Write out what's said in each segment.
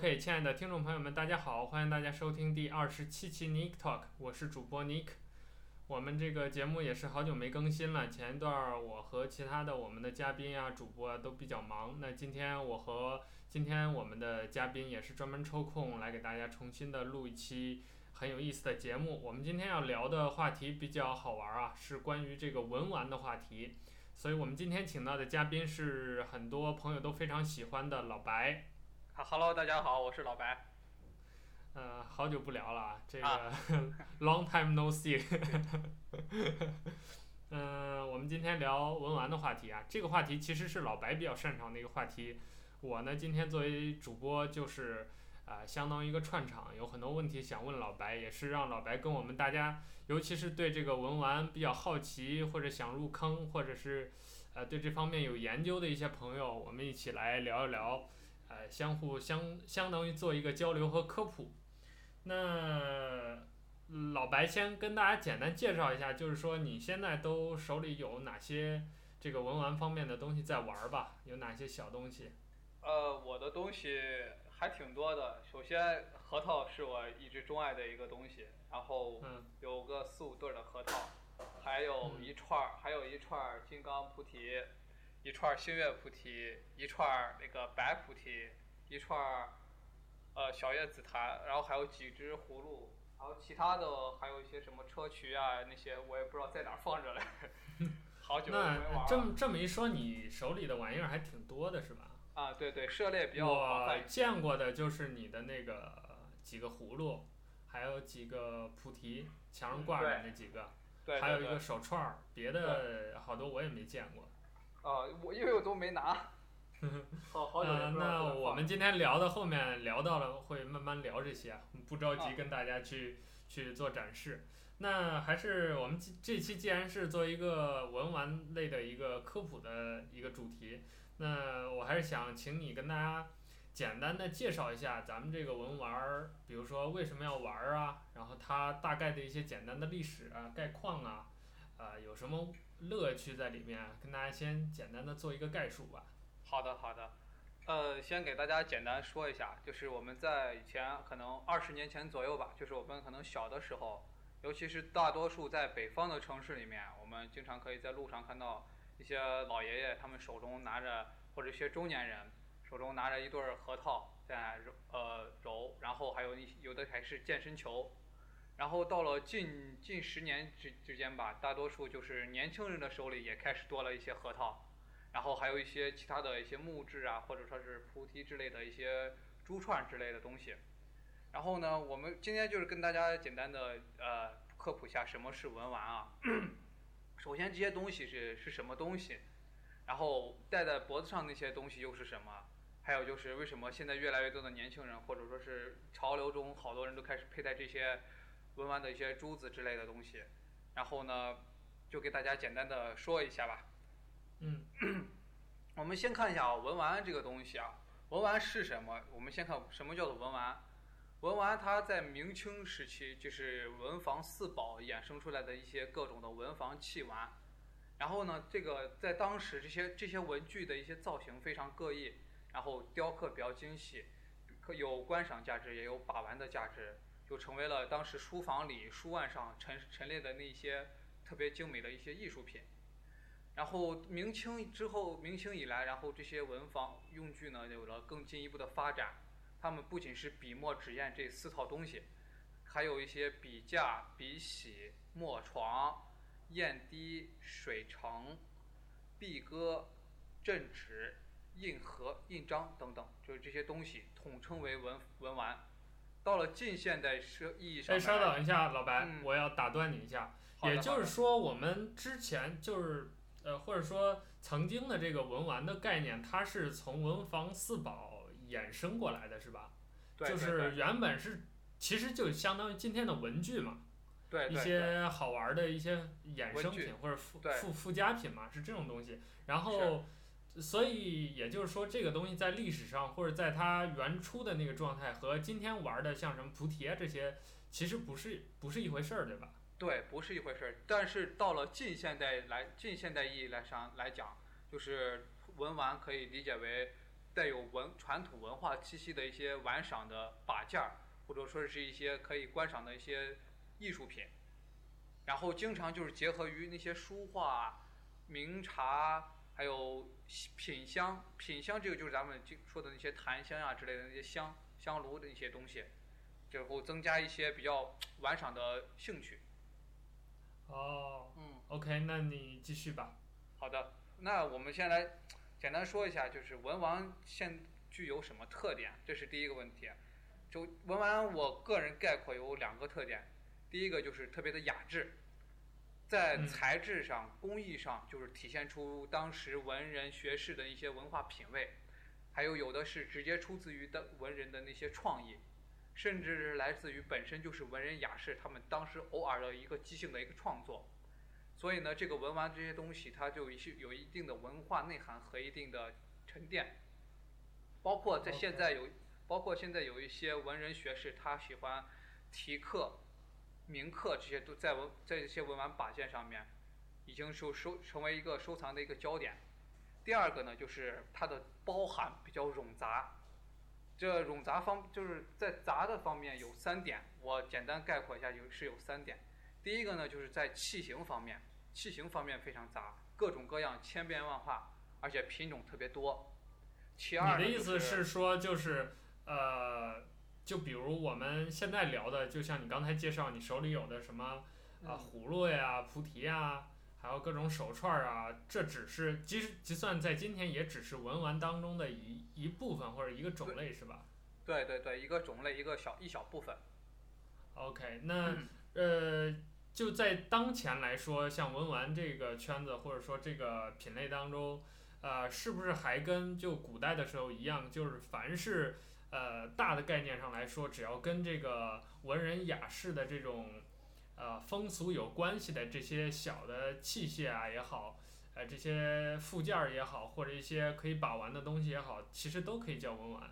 OK，亲爱的听众朋友们，大家好，欢迎大家收听第二十七期 Nick Talk，我是主播 Nick。我们这个节目也是好久没更新了，前一段我和其他的我们的嘉宾啊、主播啊都比较忙，那今天我和今天我们的嘉宾也是专门抽空来给大家重新的录一期很有意思的节目。我们今天要聊的话题比较好玩啊，是关于这个文玩的话题，所以我们今天请到的嘉宾是很多朋友都非常喜欢的老白。Hello，大家好，我是老白。呃，好久不聊了，这个、啊、long time no see。嗯、呃，我们今天聊文玩的话题啊，这个话题其实是老白比较擅长的一个话题。我呢，今天作为主播，就是啊、呃，相当于一个串场，有很多问题想问老白，也是让老白跟我们大家，尤其是对这个文玩比较好奇或者想入坑，或者是呃对这方面有研究的一些朋友，我们一起来聊一聊。呃，相互相相当于做一个交流和科普。那老白先跟大家简单介绍一下，就是说你现在都手里有哪些这个文玩方面的东西在玩吧？有哪些小东西？呃，我的东西还挺多的。首先，核桃是我一直钟爱的一个东西，然后有个四五对的核桃，还有一串儿，还有一串儿金刚菩提。一串星月菩提，一串那个白菩提，一串呃小叶紫檀，然后还有几只葫芦，然后其他的还有一些什么砗磲啊那些，我也不知道在哪放着嘞。好久没玩了。那这么这么一说，你手里的玩意儿还挺多的是吧？啊，对对，涉猎比较广泛。我见过的就是你的那个几个葫芦，还有几个菩提，墙上挂着那几个，对，还有一个手串儿，别的好多我也没见过。啊，我因为我都没拿。好好久嗯，那我们今天聊的后面聊到了，会慢慢聊这些，不着急跟大家去、啊、去做展示。那还是我们这期既然是做一个文玩类的一个科普的一个主题，那我还是想请你跟大家简单的介绍一下咱们这个文玩儿，比如说为什么要玩儿啊，然后它大概的一些简单的历史啊、概况啊，啊、呃，有什么？乐趣在里面，跟大家先简单的做一个概述吧。好的，好的。呃，先给大家简单说一下，就是我们在以前可能二十年前左右吧，就是我们可能小的时候，尤其是大多数在北方的城市里面，我们经常可以在路上看到一些老爷爷，他们手中拿着，或者一些中年人手中拿着一对核桃在揉，呃揉，然后还有一有的还是健身球。然后到了近近十年之之间吧，大多数就是年轻人的手里也开始多了一些核桃，然后还有一些其他的一些木质啊，或者说是菩提之类的一些珠串之类的东西。然后呢，我们今天就是跟大家简单的呃科普一下什么是文玩啊。首先这些东西是是什么东西，然后戴在脖子上那些东西又是什么？还有就是为什么现在越来越多的年轻人或者说是潮流中好多人都开始佩戴这些。文玩的一些珠子之类的东西，然后呢，就给大家简单的说一下吧。嗯，我们先看一下啊文玩这个东西啊，文玩是什么？我们先看什么叫做文玩。文玩它在明清时期就是文房四宝衍生出来的一些各种的文房器玩。然后呢，这个在当时这些这些文具的一些造型非常各异，然后雕刻比较精细，可有观赏价值，也有把玩的价值。就成为了当时书房里书案上陈陈列的那些特别精美的一些艺术品。然后明清之后，明清以来，然后这些文房用具呢有了更进一步的发展。他们不仅是笔墨纸砚这四套东西，还有一些笔架、笔洗、墨床、砚滴、水成、壁戈、镇纸、印盒、印章等等，就是这些东西统称为文文玩。到了近现代社意义上，哎，稍等一下，老白，嗯、我要打断你一下。也就是说，我们之前就是呃，或者说曾经的这个文玩的概念，它是从文房四宝衍生过来的，是吧？对。就是原本是，其实就相当于今天的文具嘛。对。一些好玩的一些衍生品或者附附加品嘛，是这种东西。然后。所以也就是说，这个东西在历史上或者在它原初的那个状态和今天玩的像什么菩提啊这些，其实不是不是一回事儿，对吧？对，不是一回事儿。但是到了近现代来，近现代意义来上来讲，就是文玩可以理解为带有文传统文化气息的一些玩赏的把件儿，或者说是一些可以观赏的一些艺术品。然后经常就是结合于那些书画、名茶，还有品香。品香这个就是咱们经说的那些檀香啊之类的那些香香炉的一些东西，然后增加一些比较玩赏的兴趣。哦，嗯，OK，那你继续吧。好的，那我们先来简单说一下，就是文玩现具有什么特点？这是第一个问题。就文玩，我个人概括有两个特点。第一个就是特别的雅致，在材质上、工艺上，就是体现出当时文人学士的一些文化品味，还有有的是直接出自于的文人的那些创意，甚至是来自于本身就是文人雅士他们当时偶尔的一个即兴的一个创作。所以呢，这个文玩这些东西，它就有些有一定的文化内涵和一定的沉淀，包括在现在有，包括现在有一些文人学士，他喜欢题刻。铭刻这些都在文在这些文玩把件上面，已经收收成为一个收藏的一个焦点。第二个呢，就是它的包含比较冗杂。这冗杂方就是在杂的方面有三点，我简单概括一下，有是有三点。第一个呢，就是在器型方面，器型方面非常杂，各种各样，千变万化，而且品种特别多。其二，你的意思是说，就是呃。就比如我们现在聊的，就像你刚才介绍，你手里有的什么啊葫芦呀、菩提呀，还有各种手串啊，这只是即使就算在今天，也只是文玩当中的一一部分或者一个种类，是吧？对对对，一个种类，一个小一小部分。OK，那呃，就在当前来说，像文玩这个圈子或者说这个品类当中，呃，是不是还跟就古代的时候一样，就是凡是。呃，大的概念上来说，只要跟这个文人雅士的这种呃风俗有关系的这些小的器械啊也好，呃这些附件儿也好，或者一些可以把玩的东西也好，其实都可以叫文玩。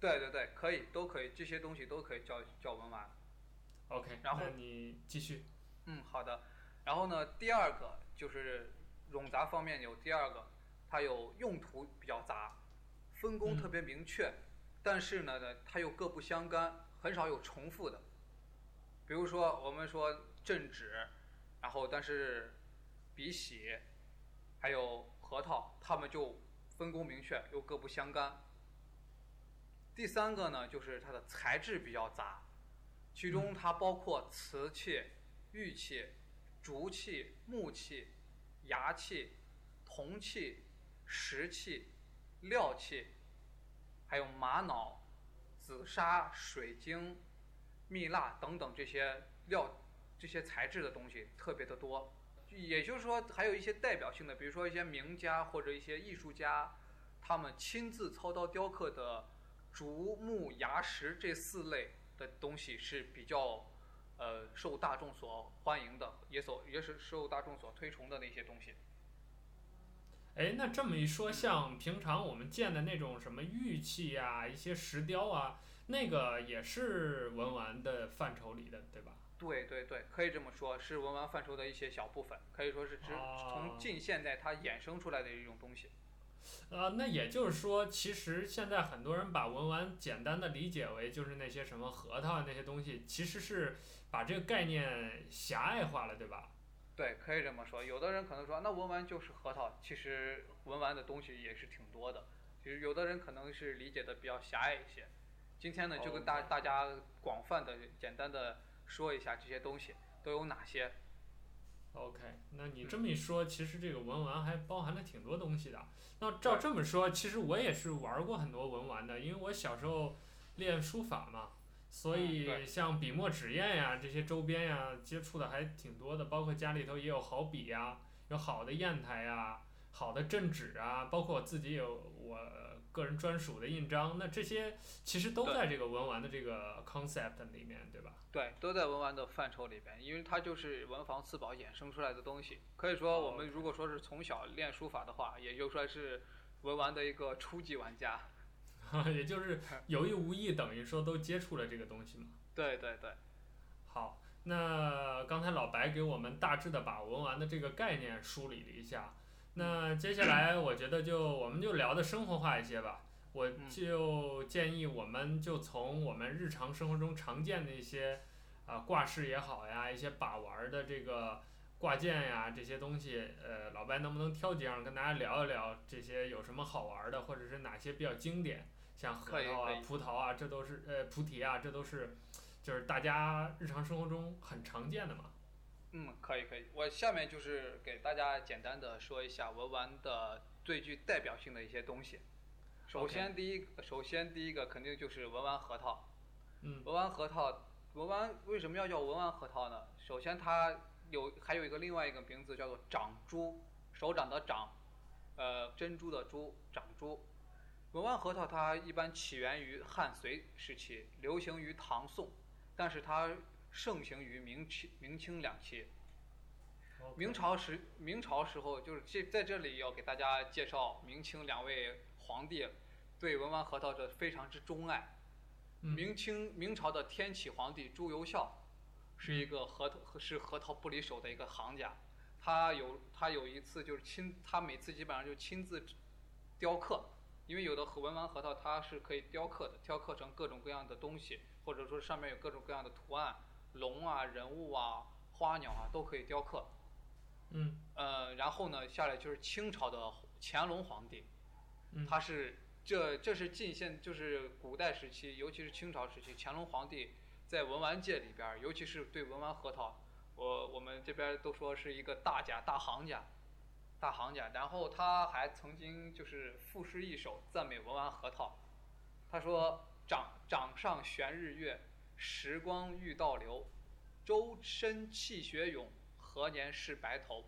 对对对，可以，都可以，这些东西都可以叫叫文玩。OK，然后你继续。嗯，好的。然后呢，第二个就是冗杂方面有第二个，它有用途比较杂，分工特别明确。嗯但是呢，它又各不相干，很少有重复的。比如说，我们说镇纸，然后但是笔洗，还有核桃，它们就分工明确，又各不相干。第三个呢，就是它的材质比较杂，其中它包括瓷器、玉器、竹器、木器、牙器、铜器、石器、料器。还有玛瑙、紫砂、水晶、蜜蜡等等这些料、这些材质的东西特别的多。也就是说，还有一些代表性的，比如说一些名家或者一些艺术家，他们亲自操刀雕刻的竹木牙石这四类的东西是比较呃受大众所欢迎的，也所也是受大众所推崇的那些东西。哎，那这么一说，像平常我们见的那种什么玉器啊，一些石雕啊，那个也是文玩的范畴里的，对吧？对对对，可以这么说，是文玩范畴的一些小部分，可以说是指从近现代它衍生出来的一种东西。呃，那也就是说，其实现在很多人把文玩简单的理解为就是那些什么核桃啊那些东西，其实是把这个概念狭隘化了，对吧？对，可以这么说。有的人可能说，那文玩就是核桃。其实文玩的东西也是挺多的。其实有的人可能是理解的比较狭隘一些。今天呢，就跟大.大家广泛的、简单的说一下这些东西都有哪些。OK，那你这么一说，其实这个文玩还包含了挺多东西的。那照这么说，其实我也是玩过很多文玩的，因为我小时候练书法嘛。所以像笔墨纸砚呀这些周边呀接触的还挺多的，包括家里头也有好笔呀，有好的砚台呀，好的镇纸啊，包括我自己有我个人专属的印章，那这些其实都在这个文玩的这个 concept 里面，对吧？对，都在文玩的范畴里边，因为它就是文房四宝衍生出来的东西。可以说，我们如果说是从小练书法的话，也就算是文玩的一个初级玩家。也就是 有意无意，等于说都接触了这个东西嘛。对对对。好，那刚才老白给我们大致的把文玩的这个概念梳理了一下，那接下来我觉得就我们就聊的生活化一些吧。我就建议我们就从我们日常生活中常见的一些啊挂饰也好呀，一些把玩的这个挂件呀这些东西，呃，老白能不能挑几样跟大家聊一聊这些有什么好玩的，或者是哪些比较经典，像核桃啊、葡萄啊，这都是呃菩提啊，这都是就是大家日常生活中很常见的嘛。嗯，可以可以，我下面就是给大家简单的说一下文玩的最具代表性的一些东西。首先，第一.首先第一个肯定就是文玩核桃。嗯。文玩核桃，文玩为什么要叫文玩核桃呢？首先，它有还有一个另外一个名字叫做掌珠，手掌的掌，呃，珍珠的珠，掌珠。文玩核桃它一般起源于汉隋时期，流行于唐宋，但是它盛行于明清明清两期。明朝时明朝时候就是这在这里要给大家介绍明清两位皇帝。对文玩核桃的非常之钟爱。明清明朝的天启皇帝朱由校，是一个核桃是核桃不离手的一个行家。他有他有一次就是亲，他每次基本上就亲自雕刻，因为有的文玩核桃它是可以雕刻的，雕刻成各种各样的东西，或者说上面有各种各样的图案，龙啊、人物啊、花鸟啊都可以雕刻。嗯。呃，然后呢，下来就是清朝的乾隆皇帝，他是。这这是近现，就是古代时期，尤其是清朝时期，乾隆皇帝在文玩界里边，尤其是对文玩核桃，我我们这边都说是一个大家大行家，大行家。然后他还曾经就是赋诗一首赞美文玩核桃，他说：“掌掌上悬日月，时光欲倒流，周身气血涌，何年是白头。”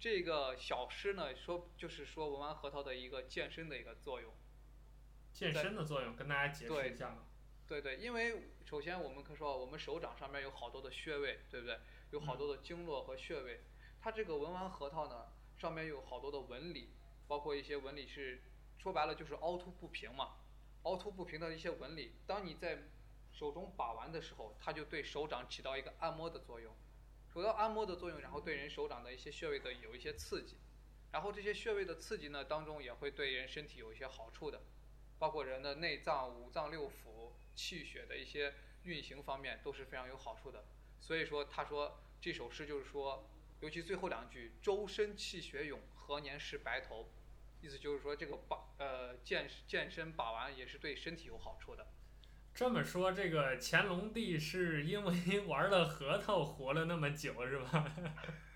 这个小诗呢，说就是说文玩核桃的一个健身的一个作用。健身的作用，跟大家解释一下吗。对对，因为首先我们可以说，我们手掌上面有好多的穴位，对不对？有好多的经络和穴位。它这个文玩核桃呢，上面有好多的纹理，包括一些纹理是，说白了就是凹凸不平嘛。凹凸不平的一些纹理，当你在手中把玩的时候，它就对手掌起到一个按摩的作用，主要按摩的作用，然后对人手掌的一些穴位的有一些刺激，然后这些穴位的刺激呢，当中也会对人身体有一些好处的。包括人的内脏、五脏六腑、气血的一些运行方面都是非常有好处的。所以说，他说这首诗就是说，尤其最后两句“周身气血涌，何年是白头”，意思就是说这个把呃健健身把玩也是对身体有好处的。这么说，这个乾隆帝是因为玩了核桃活了那么久是吧？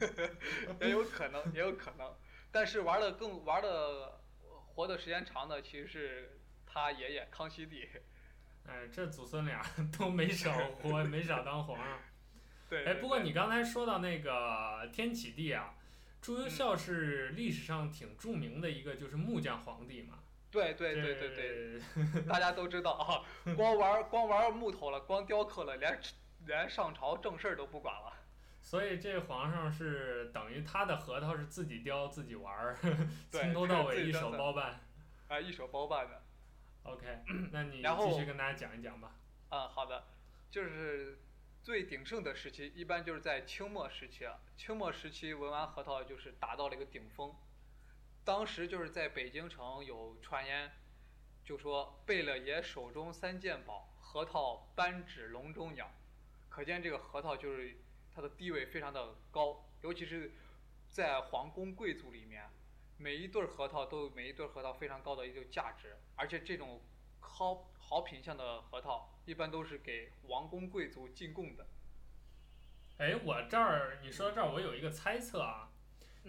也有可能，也有可能。但是玩的更玩的活的时间长的其实是。他爷爷康熙帝，哎，这祖孙俩 都没少活，没少当皇上。对，哎，不过你刚才说到那个天启帝啊，朱由校是历史上挺著名的一个就是木匠皇帝嘛。对对对对对，大家都知道啊，光玩光玩木头了，光雕刻了，连连上朝正事儿都不管了。所以这皇上是等于他的核桃是自己雕自己玩儿，从头到尾一手包办。啊，一手包办的。OK，那你继续跟大家讲一讲吧。嗯，好的，就是最鼎盛的时期，一般就是在清末时期啊。清末时期文玩核桃就是达到了一个顶峰，当时就是在北京城有传言，就说贝勒爷手中三件宝，核桃、扳指、笼中鸟，可见这个核桃就是它的地位非常的高，尤其是在皇宫贵族里面。每一对核桃都有每一对核桃非常高的一个价值，而且这种好好品相的核桃，一般都是给王公贵族进贡的。哎，我这儿你说到这儿，我有一个猜测啊，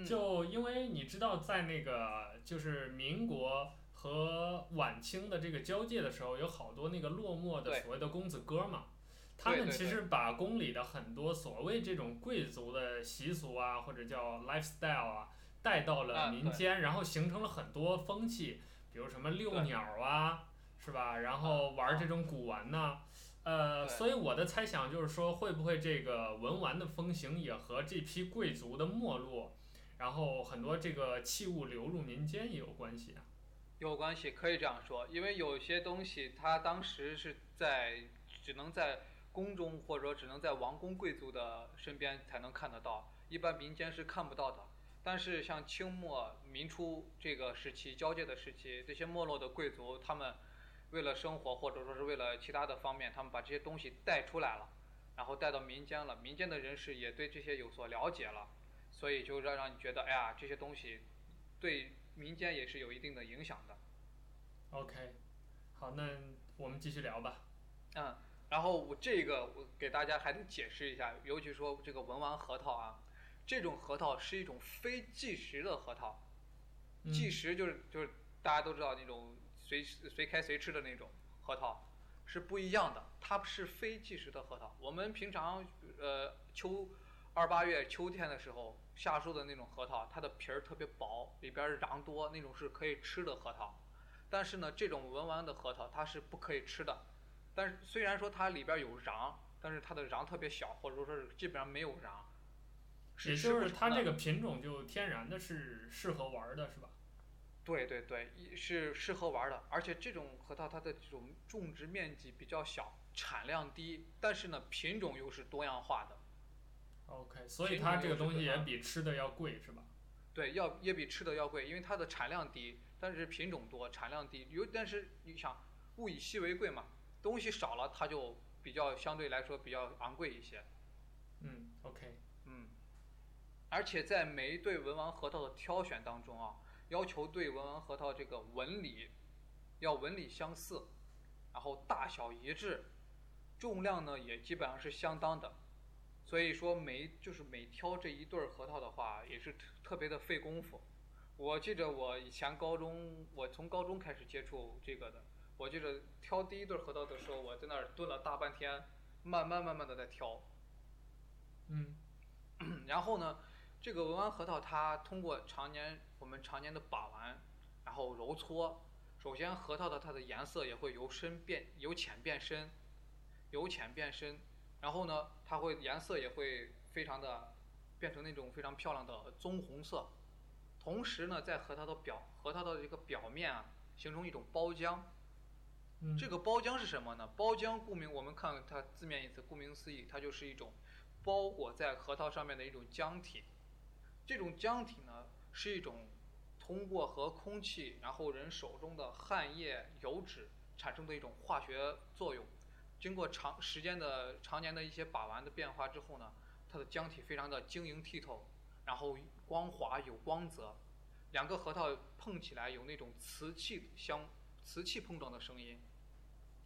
就因为你知道，在那个就是民国和晚清的这个交界的时候，有好多那个落寞的所谓的公子哥嘛，他们其实把宫里的很多所谓这种贵族的习俗啊，或者叫 lifestyle 啊。带到了民间，啊、然后形成了很多风气，比如什么遛鸟啊，是吧？然后玩这种古玩呢，呃，所以我的猜想就是说，会不会这个文玩的风行也和这批贵族的没落，然后很多这个器物流入民间也有关系啊？有关系，可以这样说，因为有些东西它当时是在只能在宫中，或者说只能在王公贵族的身边才能看得到，一般民间是看不到的。但是像清末民初这个时期交界的时期，这些没落的贵族他们为了生活或者说是为了其他的方面，他们把这些东西带出来了，然后带到民间了，民间的人士也对这些有所了解了，所以就让让你觉得，哎呀，这些东西对民间也是有一定的影响的。OK，好，那我们继续聊吧。嗯，然后我这个我给大家还得解释一下，尤其说这个文玩核桃啊。这种核桃是一种非计时的核桃，计时就是就是大家都知道那种随随开随吃的那种核桃，是不一样的。它是非计时的核桃。我们平常呃秋二八月秋天的时候下树的那种核桃，它的皮儿特别薄，里边瓤多，那种是可以吃的核桃。但是呢，这种文玩的核桃它是不可以吃的。但是虽然说它里边有瓤，但是它的瓤特别小，或者说是基本上没有瓤。也就是它这个品种就天然的是适合玩的，是吧？对对对，是适合玩的，而且这种核桃它的这种种植面积比较小，产量低，但是呢品种又是多样化的。OK，所以它这个东西也比吃的要贵，是吧？对，要也比吃的要贵，因为它的产量低，但是品种多，产量低。有但是你想，物以稀为贵嘛，东西少了它就比较相对来说比较昂贵一些。嗯，OK 嗯。而且在每一对文玩核桃的挑选当中啊，要求对文玩核桃这个纹理要纹理相似，然后大小一致，重量呢也基本上是相当的。所以说每就是每挑这一对核桃的话，也是特特别的费功夫。我记着我以前高中，我从高中开始接触这个的，我记着挑第一对核桃的时候，我在那儿蹲了大半天，慢慢慢慢的在挑。嗯，然后呢？这个文玩核桃，它通过常年我们常年的把玩，然后揉搓，首先核桃的它的颜色也会由深变由浅变深，由浅变深，然后呢，它会颜色也会非常的变成那种非常漂亮的棕红色，同时呢，在核桃的表核桃的这个表面啊，形成一种包浆。这个包浆是什么呢？包浆顾名，我们看它字面意思，顾名思义，它就是一种包裹在核桃上面的一种浆体。这种浆体呢，是一种通过和空气，然后人手中的汗液、油脂产生的一种化学作用。经过长时间的、常年的一些把玩的变化之后呢，它的浆体非常的晶莹剔透，然后光滑有光泽。两个核桃碰起来有那种瓷器相瓷器碰撞的声音。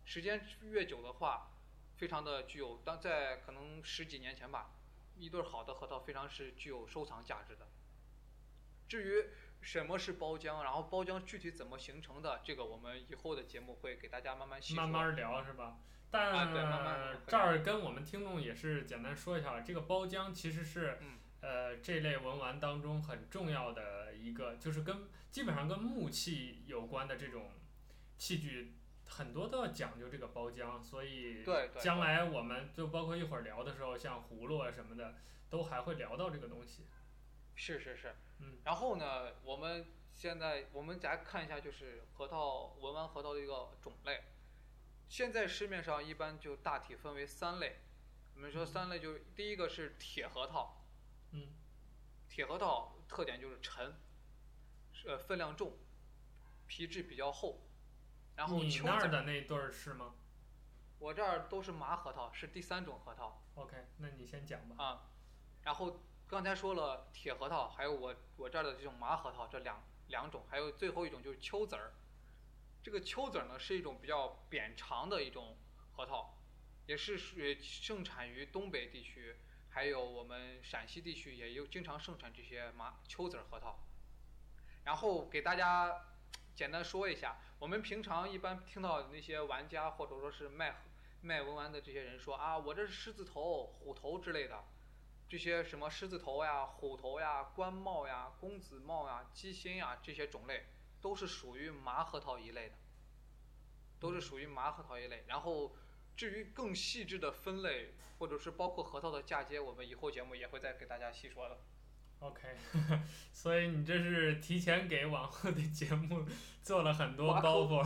时间越久的话，非常的具有当在可能十几年前吧。一对好的核桃非常是具有收藏价值的。至于什么是包浆，然后包浆具体怎么形成的，这个我们以后的节目会给大家慢慢细说。慢慢聊是吧？但、啊、对慢慢这儿跟我们听众也是简单说一下，这个包浆其实是、嗯、呃这类文玩当中很重要的一个，就是跟基本上跟木器有关的这种器具。很多都要讲究这个包浆，所以将来我们就包括一会儿聊的时候，像葫芦啊什么的，都还会聊到这个东西。是是是，嗯。然后呢，我们现在我们再看一下，就是核桃文玩核桃的一个种类。现在市面上一般就大体分为三类。我们说三类，就第一个是铁核桃。嗯。铁核桃特点就是沉，呃，分量重，皮质比较厚。然后你那儿的那对儿是吗？我这儿都是麻核桃，是第三种核桃。OK，那你先讲吧。啊，然后刚才说了铁核桃，还有我我这儿的这种麻核桃，这两两种，还有最后一种就是秋子儿。这个秋子儿呢是一种比较扁长的一种核桃，也是属于盛产于东北地区，还有我们陕西地区也有经常盛产这些麻秋子儿核桃。然后给大家简单说一下。我们平常一般听到那些玩家或者说是卖卖文玩的这些人说啊，我这是狮子头、虎头之类的，这些什么狮子头呀、虎头呀、官帽呀、公子帽呀、鸡心呀这些种类，都是属于麻核桃一类的，都是属于麻核桃一类。然后至于更细致的分类，或者是包括核桃的嫁接，我们以后节目也会再给大家细说的。OK，所以你这是提前给往后的节目做了很多包袱。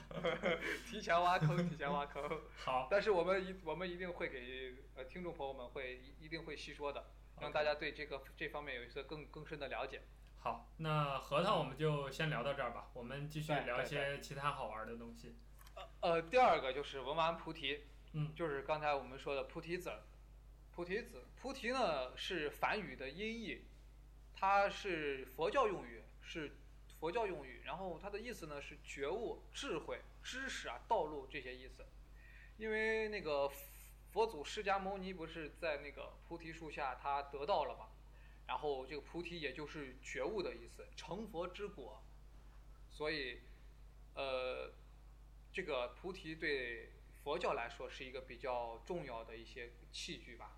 提前挖坑，提前挖坑。好。但是我们一我们一定会给呃听众朋友们会一定会细说的。让大家对这个这方面有一些更更深的了解。好，那核桃我们就先聊到这儿吧，我们继续聊一些其他好玩的东西。呃呃，第二个就是文玩菩提，嗯，就是刚才我们说的菩提子，菩提子，菩提呢是梵语的音译，它是佛教用语，是佛教用语，然后它的意思呢是觉悟、智慧、知识啊、道路这些意思。因为那个佛祖释迦牟尼不是在那个菩提树下他得道了嘛，然后这个菩提也就是觉悟的意思，成佛之果，所以，呃。这个菩提对佛教来说是一个比较重要的一些器具吧，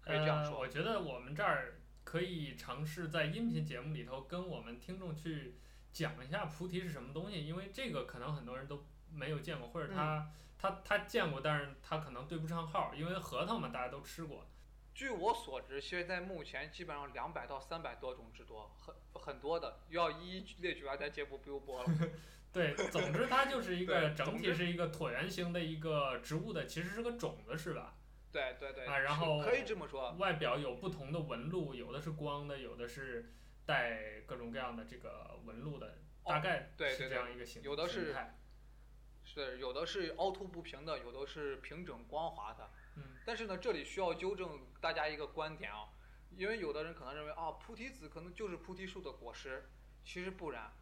可以这样说。呃，我觉得我们这儿可以尝试在音频节目里头跟我们听众去讲一下菩提是什么东西，因为这个可能很多人都没有见过，或者他、嗯、他他见过，但是他可能对不上号，因为核桃嘛，大家都吃过。据我所知，现在目前基本上两百到三百多种之多，很很多的，要一一列举，咱节目不用播了。对，总之它就是一个整体是一个椭圆形的一个植物的，其实是个种子，是吧？对对对。啊，然后可以这么说。外表有不同的纹路，有的是光的，有的是带各种各样的这个纹路的，大概是这样一个形态。有的是，是有的是凹凸不平的，有的是平整光滑的。嗯。但是呢，这里需要纠正大家一个观点啊，因为有的人可能认为啊，菩提子可能就是菩提树的果实，其实不然。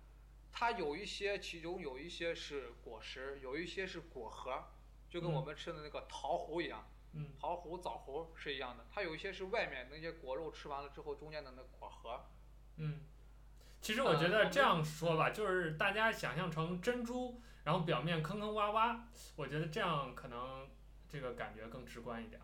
它有一些，其中有一些是果实，有一些是果核，就跟我们吃的那个桃核一样，嗯，桃核、枣核是一样的。它有一些是外面那些果肉吃完了之后，中间的那果核。嗯，其实我觉得这样说吧，就是大家想象成珍珠，然后表面坑坑洼洼，我觉得这样可能这个感觉更直观一点。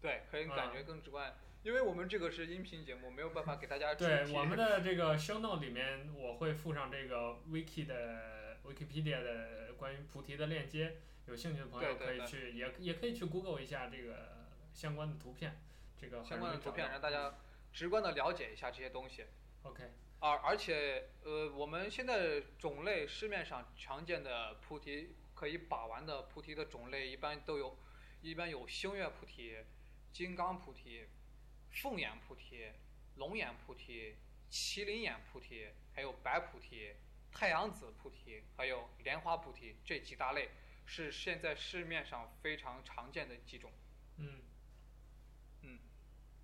对，可以感觉更直观。嗯因为我们这个是音频节目，没有办法给大家。对，我们的这个 show note 里面，我会附上这个 wiki 的 Wikipedia 的关于菩提的链接，有兴趣的朋友可以去，也也可以去 Google 一下这个相关的图片，这个相关的图片让大家直观的了解一下这些东西。OK。而而且呃，我们现在种类市面上常见的菩提可以把玩的菩提的种类，一般都有，一般有星月菩提、金刚菩提。凤眼菩提、龙眼菩提、麒麟眼菩提，还有白菩提、太阳紫菩提，还有莲花菩提，这几大类是现在市面上非常常见的几种。嗯，嗯，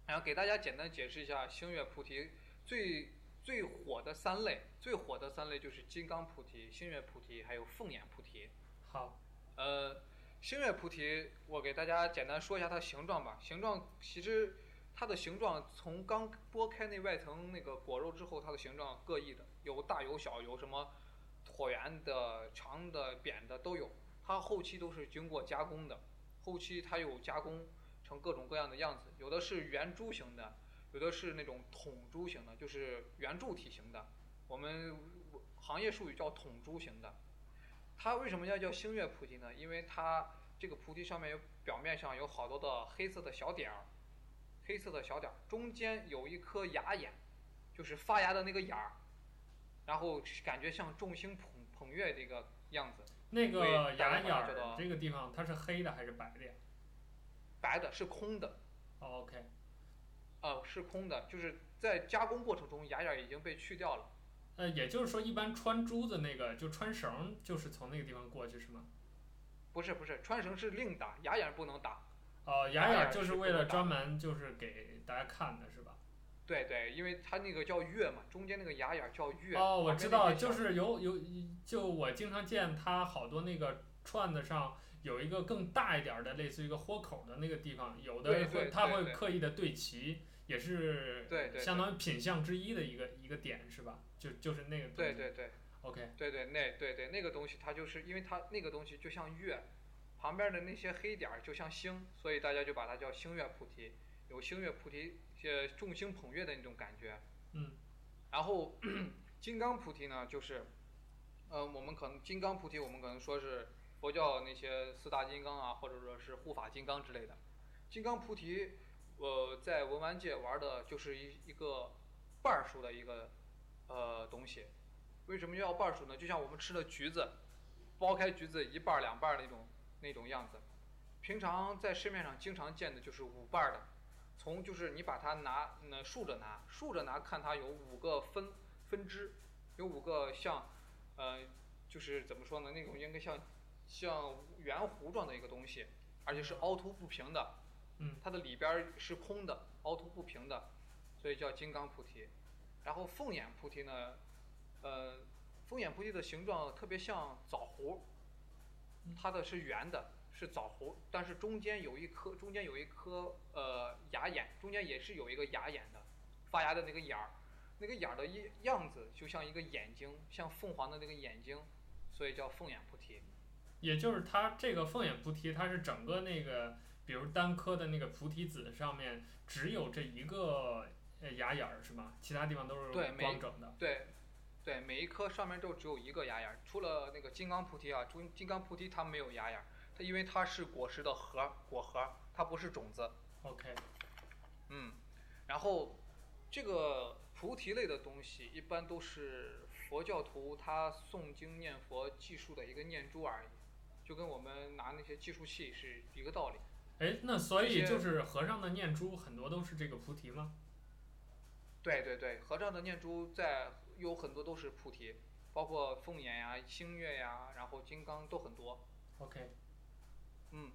然后给大家简单解释一下星月菩提最最火的三类，最火的三类就是金刚菩提、星月菩提，还有凤眼菩提。好，呃，星月菩提，我给大家简单说一下它的形状吧。形状其实。它的形状从刚剥开那外层那个果肉之后，它的形状各异的，有大有小，有什么椭圆的、长的、扁的都有。它后期都是经过加工的，后期它有加工成各种各样的样子，有的是圆珠形的，有的是那种筒珠形的，就是圆柱体型的。我们行业术语叫筒珠形的。它为什么要叫星月菩提呢？因为它这个菩提上面有表面上有好多的黑色的小点儿。黑色的小点儿，中间有一颗芽眼，就是发芽的那个眼儿，然后感觉像众星捧捧月这个样子。那个牙眼儿这个地方，它是黑的还是白的呀？白的，是空的。Oh, OK。哦，是空的，就是在加工过程中，牙眼已经被去掉了。呃，也就是说，一般穿珠子那个就穿绳，就是从那个地方过去是吗？不是不是，穿绳是另打，牙眼不能打。哦，牙眼就是为了专门就是给大家看的是吧？对对，因为它那个叫月嘛，中间那个牙眼叫月。哦，我知道，就是有有，就我经常见它好多那个串子上有一个更大一点的，类似于一个豁口的那个地方，有的会它会刻意的对齐，也是相当于品相之一的一个一个点是吧？就就是那个东西。对对对。OK。对对，那对对那个东西，它就是因为它那个东西就像月。旁边的那些黑点儿就像星，所以大家就把它叫星月菩提，有星月菩提，呃，众星捧月的那种感觉。嗯。然后 金刚菩提呢，就是，呃，我们可能金刚菩提，我们可能说是佛教那些四大金刚啊，或者说是护法金刚之类的。金刚菩提，呃，在文玩界玩的就是一一个半数的一个呃东西。为什么要半数呢？就像我们吃的橘子，剥开橘子一半两半那种。那种样子，平常在市面上经常见的就是五瓣的，从就是你把它拿，那竖着拿，竖着拿，看它有五个分分支，有五个像，呃，就是怎么说呢？那种应该像像圆弧状的一个东西，而且是凹凸不平的。嗯。它的里边是空的，凹凸不平的，所以叫金刚菩提。然后凤眼菩提呢，呃，凤眼菩提的形状特别像枣核，它的是圆的。是枣核，但是中间有一颗，中间有一颗呃牙眼，中间也是有一个牙眼的，发芽的那个眼儿，那个眼儿的样样子就像一个眼睛，像凤凰的那个眼睛，所以叫凤眼菩提。也就是它这个凤眼菩提，它是整个那个，比如单颗的那个菩提子上面只有这一个呃牙眼儿是吗？其他地方都是光整的。对，对，每一颗上面就只有一个牙眼儿，除了那个金刚菩提啊，金金刚菩提它没有牙眼儿。它因为它是果实的核，果核，它不是种子。OK。嗯，然后这个菩提类的东西，一般都是佛教徒他诵经念佛技术的一个念珠而已，就跟我们拿那些计数器是一个道理。哎，那所以就是和尚的念珠很多都是这个菩提吗？对对对，和尚的念珠在有很多都是菩提，包括凤眼呀、星月呀，然后金刚都很多。OK。嗯，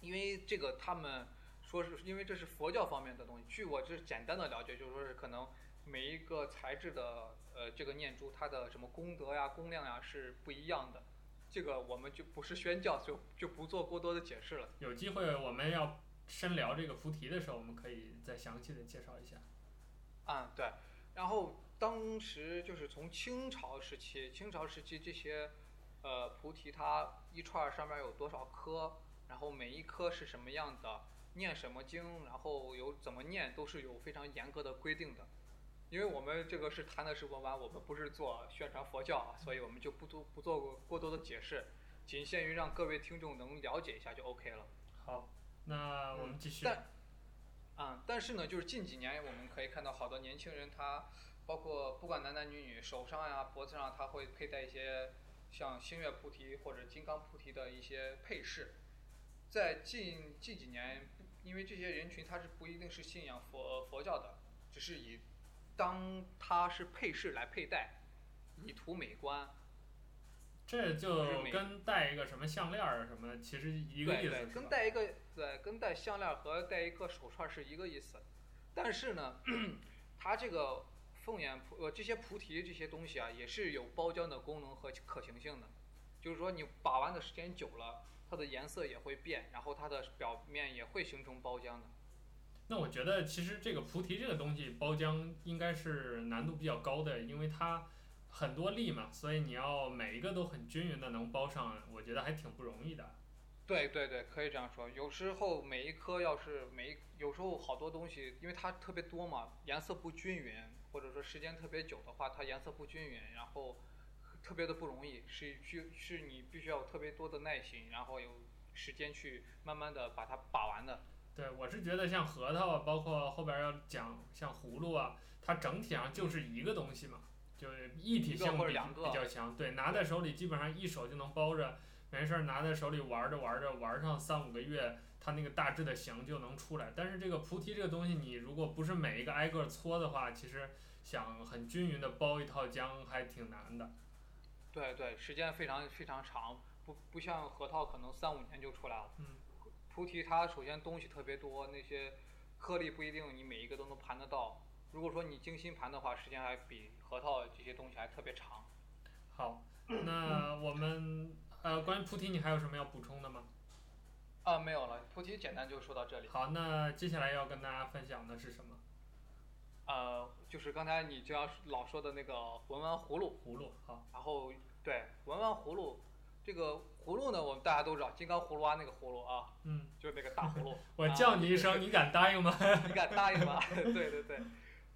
因为这个他们说是因为这是佛教方面的东西，据我这简单的了解，就是说是可能每一个材质的呃这个念珠，它的什么功德呀、功量呀是不一样的，这个我们就不是宣教，就就不做过多的解释了。有机会我们要深聊这个菩提的时候，我们可以再详细的介绍一下。嗯，对。然后当时就是从清朝时期，清朝时期这些。呃，菩提它一串上面有多少颗，然后每一颗是什么样的，念什么经，然后有怎么念，都是有非常严格的规定的。因为我们这个是谈的是文玩，我们不是做宣传佛教，所以我们就不多不做过多的解释，仅限于让各位听众能了解一下就 OK 了。好，那我们继续。嗯、但，嗯，但是呢，就是近几年我们可以看到好多年轻人，他包括不管男男女女，手上呀、脖子上，他会佩戴一些。像星月菩提或者金刚菩提的一些配饰，在近近几年，因为这些人群他是不一定是信仰佛佛教的，只是以当它是配饰来佩戴，以图美观。这就跟戴一个什么项链儿什么，其实一个意思。对对，跟戴一个对，跟戴项链和戴一个手串是一个意思，但是呢，它这个。凤眼菩呃这些菩提这些东西啊，也是有包浆的功能和可行性的，就是说你把玩的时间久了，它的颜色也会变，然后它的表面也会形成包浆的。那我觉得其实这个菩提这个东西包浆应该是难度比较高的，因为它很多粒嘛，所以你要每一个都很均匀的能包上，我觉得还挺不容易的。对对对，可以这样说。有时候每一颗要是每一有时候好多东西，因为它特别多嘛，颜色不均匀。或者说时间特别久的话，它颜色不均匀，然后特别的不容易，是需是你必须要有特别多的耐心，然后有时间去慢慢的把它把玩的。对，我是觉得像核桃，包括后边要讲像葫芦啊，它整体上就是一个东西嘛，就是一体性比比较强。对，拿在手里基本上一手就能包着，没事儿拿在手里玩着玩着玩上三五个月。它那个大致的形就能出来，但是这个菩提这个东西，你如果不是每一个挨个搓的话，其实想很均匀的包一套浆还挺难的。对对，时间非常非常长，不不像核桃可能三五年就出来了。嗯。菩提它首先东西特别多，那些颗粒不一定你每一个都能盘得到。如果说你精心盘的话，时间还比核桃这些东西还特别长。好，那我们呃关于菩提，你还有什么要补充的吗？啊，没有了，菩提简单就说到这里。好，那接下来要跟大家分享的是什么？呃，就是刚才你就要老说的那个文玩葫芦。葫芦，好。然后，对，文玩葫芦，这个葫芦呢，我们大家都知道，金刚葫芦娃那个葫芦啊，嗯，就是那个大葫芦。我叫你一声，你敢答应吗？你敢答应吗？对对 对，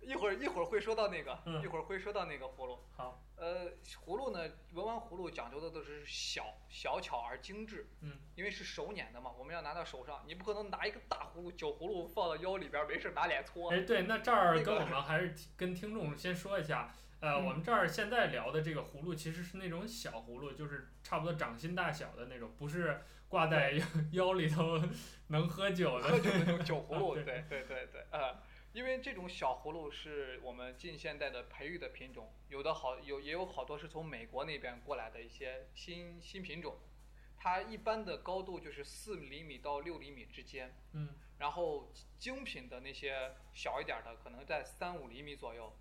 一会儿一会儿会说到那个，嗯、一会儿会说到那个葫芦。好。呃，葫芦呢，文玩葫芦讲究的都是小小巧而精致，嗯，因为是手捻的嘛，我们要拿到手上，你不可能拿一个大葫芦酒葫芦放到腰里边，没事拿脸搓。哎，对，那这儿跟我们还是跟听众先说一下，呃，嗯、我们这儿现在聊的这个葫芦其实是那种小葫芦，就是差不多掌心大小的那种，不是挂在腰 腰里头 能喝酒的。喝酒的那种 酒葫芦，对对对对对，呃，因为这种小葫芦是我们近现代的培育的品种，有的好有也有好多是从美国那边过来的一些新新品种，它一般的高度就是四厘米到六厘米之间，嗯，然后精品的那些小一点的可能在三五厘米左右，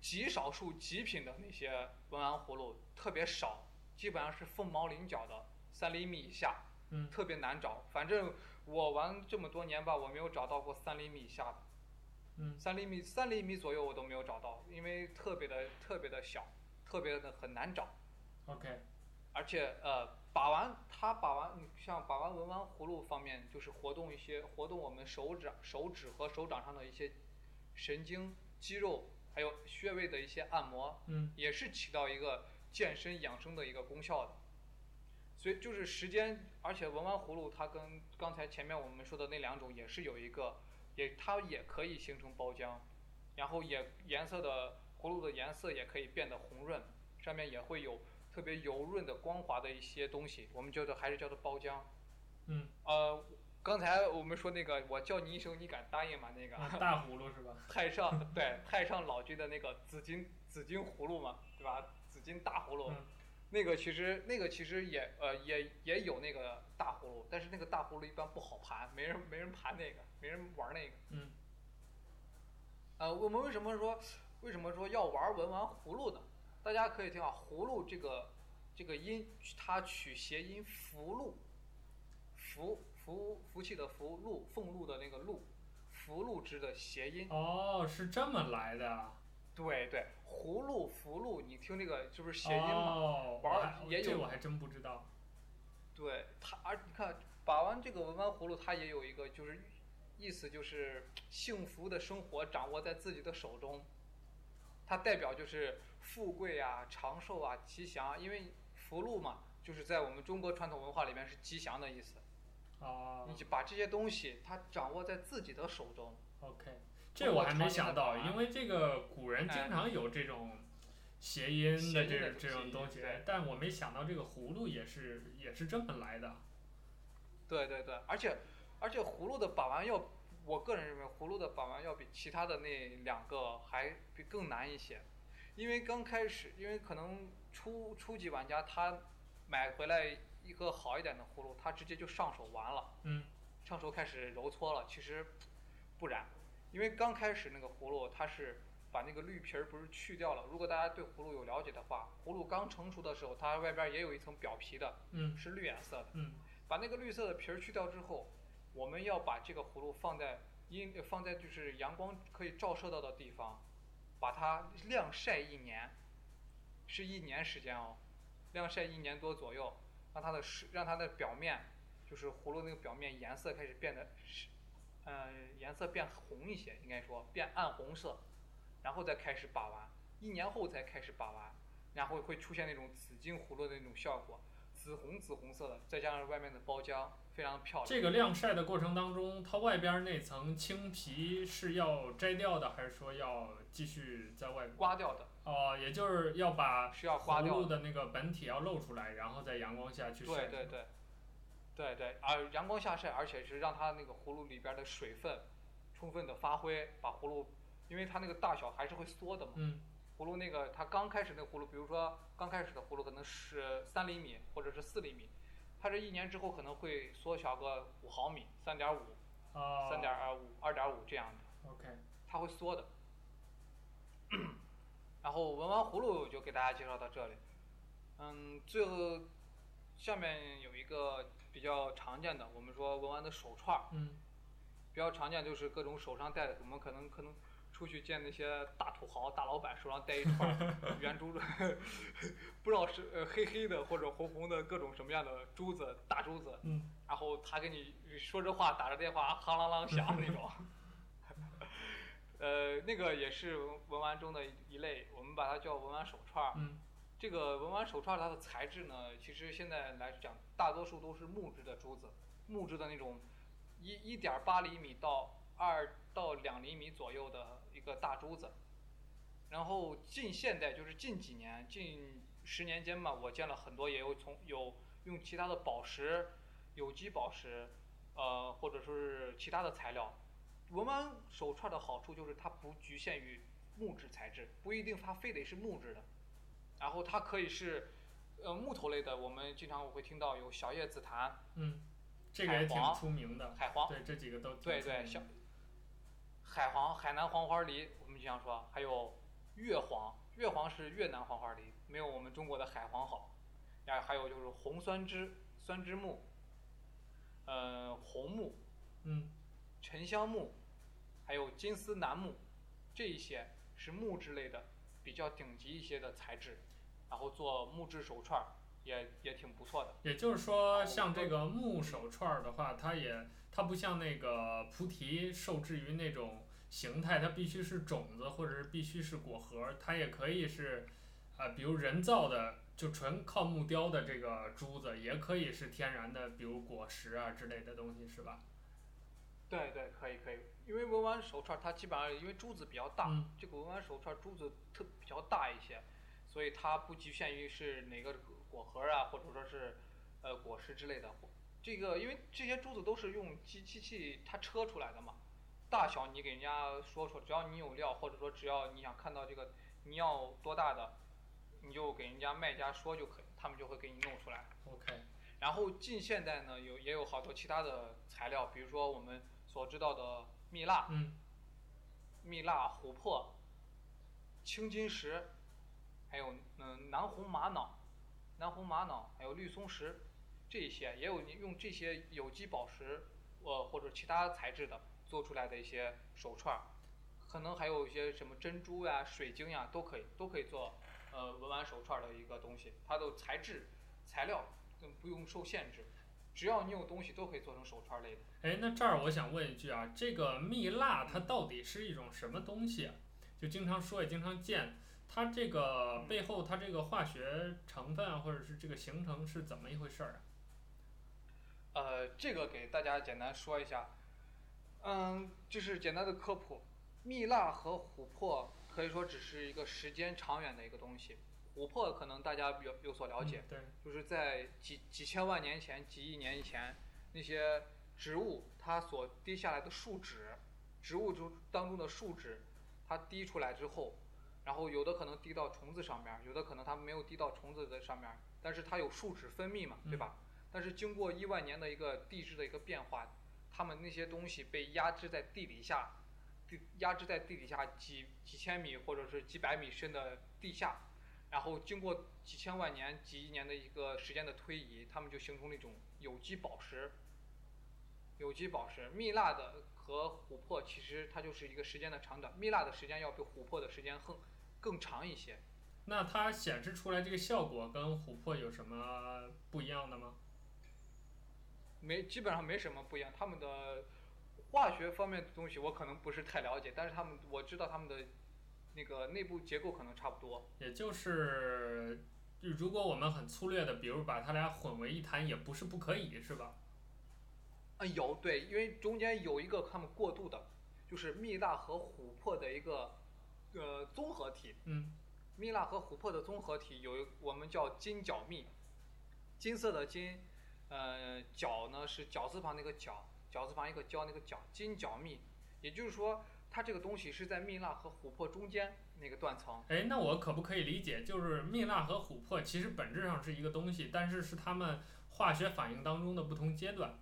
极少数极品的那些文玩葫芦特别少，基本上是凤毛麟角的三厘米以下，嗯，特别难找。反正我玩这么多年吧，我没有找到过三厘米以下的，嗯，三厘米三厘米左右我都没有找到，因为特别的特别的小，特别的很难找。OK，而且呃，把玩它把玩，你像把玩文玩葫芦方面，就是活动一些活动我们手掌、手指和手掌上的一些神经、肌肉，还有穴位的一些按摩，嗯，也是起到一个健身养生的一个功效的。所以就是时间，而且文玩葫芦它跟刚才前面我们说的那两种也是有一个，也它也可以形成包浆，然后也颜色的葫芦的颜色也可以变得红润，上面也会有。特别油润的、光滑的一些东西，我们叫做还是叫做包浆。嗯。呃，刚才我们说那个，我叫你一声，你敢答应吗？那个。啊、大葫芦是吧？太上 对太上老君的那个紫金紫金葫芦嘛，对吧？紫金大葫芦，嗯、那个其实那个其实也呃也也有那个大葫芦，但是那个大葫芦一般不好盘，没人没人盘那个，没人玩那个。嗯。呃，我们为什么说为什么说要玩文玩葫芦呢？大家可以听啊，葫芦这个这个音，它取谐音“福禄”，福福福气的福，禄俸禄的那个禄，福禄之的谐音。哦，是这么来的。对对，葫芦福禄，你听这个是不是谐音嘛？哦，玩也有。这我还真不知道。对它，而你看把玩这个文玩葫芦，它也有一个就是意思，就是幸福的生活掌握在自己的手中。它代表就是富贵啊、长寿啊、吉祥啊，因为福禄嘛，就是在我们中国传统文化里面是吉祥的意思。哦。你就把这些东西，它掌握在自己的手中。OK，这我还没想到，因为这个古人经常有这种谐音的这种这种东西，但我没想到这个葫芦也是也是这么来的。对对对，而且而且葫芦的把玩要。我个人认为葫芦的把玩要比其他的那两个还比更难一些，因为刚开始，因为可能初初级玩家他买回来一个好一点的葫芦，他直接就上手玩了，嗯，上手开始揉搓了。其实不然，因为刚开始那个葫芦它是把那个绿皮儿不是去掉了。如果大家对葫芦有了解的话，葫芦刚成熟的时候，它外边也有一层表皮的，嗯，是绿颜色的，嗯，把那个绿色的皮儿去掉之后。我们要把这个葫芦放在阴，放在就是阳光可以照射到的地方，把它晾晒一年，是一年时间哦，晾晒一年多左右，让它的让它的表面，就是葫芦那个表面颜色开始变得是，嗯，颜色变红一些，应该说变暗红色，然后再开始把玩，一年后才开始把玩，然后会出现那种紫金葫芦的那种效果，紫红紫红色的，再加上外面的包浆。非常漂亮。这个晾晒的过程当中，它外边那层青皮是要摘掉的，还是说要继续在外刮掉的？哦，也就是要把是要刮掉葫芦的那个本体要露出来，然后在阳光下去晒。对对对，对对，而阳光下晒，而且是让它那个葫芦里边的水分充分的发挥，把葫芦，因为它那个大小还是会缩的嘛。嗯。葫芦那个它刚开始那个葫芦，比如说刚开始的葫芦可能是三厘米或者是四厘米。它这一年之后可能会缩小个五毫米，三点五，三点二五，二点五这样的。OK。它会缩的。然后文玩葫芦就给大家介绍到这里。嗯，最后下面有一个比较常见的，我们说文玩的手串。嗯。比较常见就是各种手上戴的，我们可能可能。出去见那些大土豪、大老板，手上戴一串 圆珠子，不知道是呃黑黑的或者红红的各种什么样的珠子，大珠子。嗯。然后他跟你说着话，打着电话，哐啷啷响那种。呃，那个也是文玩中的一类，我们把它叫文玩手串。嗯。这个文玩手串它的材质呢，其实现在来讲，大多数都是木质的珠子，木质的那种一一点八厘米到二到两厘米左右的。一个大珠子，然后近现代就是近几年近十年间吧，我见了很多也有从有用其他的宝石、有机宝石，呃，或者说是其他的材料。文玩手串的好处就是它不局限于木质材质，不一定它非得是木质的，然后它可以是，呃，木头类的。我们经常我会听到有小叶紫檀，嗯，这个也挺出名的。海黄，对，这几个都对对，小海黄、海南黄花梨，我们经常说，还有越黄，越黄是越南黄花梨，没有我们中国的海黄好。然后还有就是红酸枝、酸枝木，呃，红木，嗯，沉香木。还有金丝楠木，这一些是木质类的，比较顶级一些的材质，然后做木质手串也也挺不错的。也就是说，像这个木手串的话，它也它不像那个菩提受制于那种形态，它必须是种子或者是必须是果核，它也可以是，啊、呃，比如人造的，就纯靠木雕的这个珠子，也可以是天然的，比如果实啊之类的东西，是吧？对对，可以可以，因为文玩手串它基本上因为珠子比较大，嗯、这个文玩手串珠子特比较大一些，所以它不局限于是哪个果核啊，或者说是呃果实之类的。这个因为这些珠子都是用机机器它车出来的嘛，大小你给人家说说，只要你有料，或者说只要你想看到这个你要多大的，你就给人家卖家说就可以，他们就会给你弄出来。OK。然后近现代呢，有也有好多其他的材料，比如说我们。所知道的蜜蜡，嗯，蜜蜡、琥珀、青金石，还有嗯南红玛瑙、南红玛瑙，还有绿松石，这些也有用这些有机宝石，呃或者其他材质的做出来的一些手串，可能还有一些什么珍珠呀、水晶呀都可以，都可以做呃文玩手串的一个东西，它的材质材料更不用受限制。只要你有东西，都可以做成手串类的。哎，那这儿我想问一句啊，这个蜜蜡它到底是一种什么东西啊？就经常说也经常见，它这个背后它这个化学成分啊，或者是这个形成是怎么一回事儿啊？呃，这个给大家简单说一下，嗯，就是简单的科普，蜜蜡和琥珀可以说只是一个时间长远的一个东西。琥珀可能大家有有所了解，嗯，对，就是在几几千万年前、几亿年以前，那些植物它所滴下来的树脂，植物中当中的树脂，它滴出来之后，然后有的可能滴到虫子上面，有的可能它没有滴到虫子的上面，但是它有树脂分泌嘛，对吧？嗯，但是经过亿万年的一个地质的一个变化，它们那些东西被压制在地底下，地压制在地底下几几千米或者是几百米深的地下。然后经过几千万年、几亿年的一个时间的推移，它们就形成了一种有机宝石。有机宝石，蜜蜡的和琥珀其实它就是一个时间的长短，蜜蜡的时间要比琥珀的时间更更长一些。那它显示出来这个效果跟琥珀有什么不一样的吗？没，基本上没什么不一样。它们的化学方面的东西我可能不是太了解，但是它们我知道它们的。那个内部结构可能差不多，也就是，如果我们很粗略的，比如把它俩混为一谈，也不是不可以，是吧？啊，有对，因为中间有一个他们过渡的，就是蜜蜡和琥珀的一个，呃，综合体。嗯。蜜蜡和琥珀的综合体有我们叫金角蜜，金色的金，呃，角呢是角字旁那个角，角字旁一个胶那个角，金角蜜，也就是说。它这个东西是在蜜蜡和琥珀中间那个断层。哎，那我可不可以理解，就是蜜蜡和琥珀其实本质上是一个东西，但是是它们化学反应当中的不同阶段。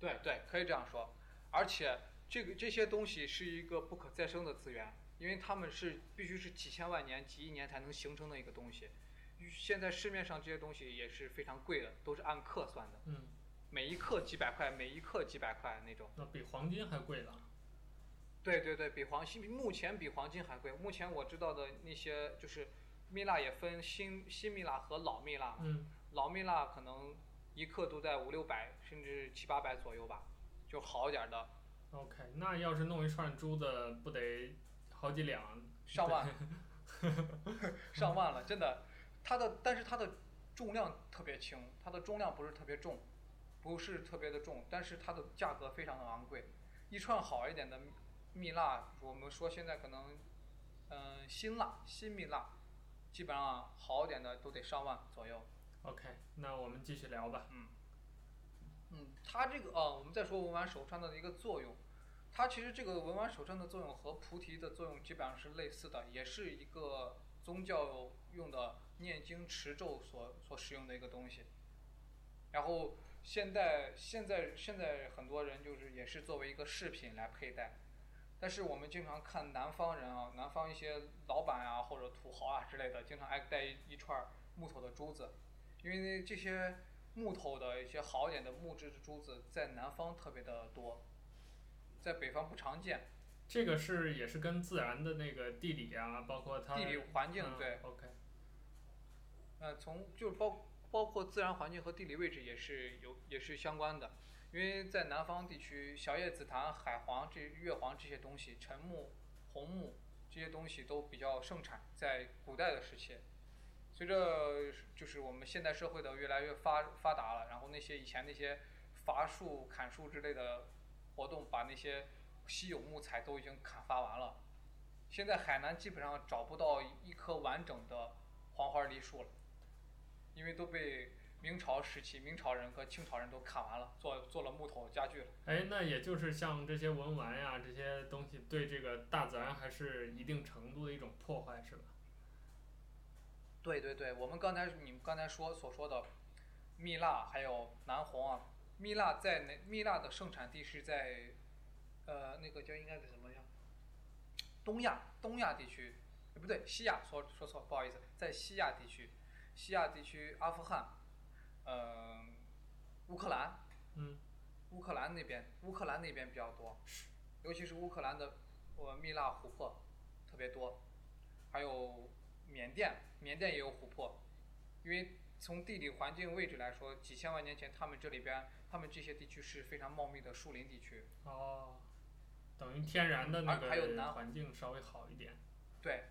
对对，可以这样说。而且这个这些东西是一个不可再生的资源，因为它们是必须是几千万年、几亿年才能形成的一个东西。现在市面上这些东西也是非常贵的，都是按克算的。嗯。每一克几百块，每一克几百块那种。那比黄金还贵了。对对对，比黄金目前比黄金还贵。目前我知道的那些就是蜜蜡也分新新蜜蜡和老蜜蜡。嗯。老蜜蜡可能一克都在五六百甚至七八百左右吧，就好一点的。OK，那要是弄一串珠子，不得好几两？上万。上万了，真的。它的但是它的重量特别轻，它的重量不是特别重，不是特别的重，但是它的价格非常的昂贵，一串好一点的。蜜蜡，我们说现在可能，嗯，新蜡、新蜜蜡，基本上好一点的都得上万左右。OK，那我们继续聊吧。嗯。嗯，它这个啊，我们再说文玩手串的一个作用，它其实这个文玩手串的作用和菩提的作用基本上是类似的，也是一个宗教用的念经持咒所所使用的一个东西。然后现在现在现在很多人就是也是作为一个饰品来佩戴，但是我们经常看南方人啊，南方一些老板啊或者土豪啊之类的，经常爱戴一一串木头的珠子，因为这些。木头的一些好一点的木质的珠子，在南方特别的多，在北方不常见。这个是也是跟自然的那个地理啊，包括它地理环境对。嗯、OK。呃，从就是包包括自然环境和地理位置也是有也是相关的，因为在南方地区，小叶紫檀、海黄这月黄这些东西，沉木、红木这些东西都比较盛产，在古代的时期。随着就是我们现代社会的越来越发发达了，然后那些以前那些伐树、砍树之类的活动，把那些稀有木材都已经砍伐完了。现在海南基本上找不到一棵完整的黄花梨树了，因为都被明朝时期明朝人和清朝人都砍完了，做做了木头家具了。哎，那也就是像这些文玩呀，这些东西对这个大自然还是一定程度的一种破坏，是吧？对对对，我们刚才你们刚才说所说的蜜蜡还有南红啊，蜜蜡在那蜜蜡的盛产地是在，呃，那个叫应该是什么呀？东亚东亚地区，不对，西亚说说错，不好意思，在西亚地区，西亚地区阿富汗，嗯、呃，乌克兰，嗯，乌克兰那边乌克兰那边比较多，尤其是乌克兰的呃蜜蜡琥珀特别多，还有缅甸。缅甸也有琥珀，因为从地理环境位置来说，几千万年前他们这里边，他们这些地区是非常茂密的树林地区。哦，等于天然的那个还有南环境稍微好一点。对，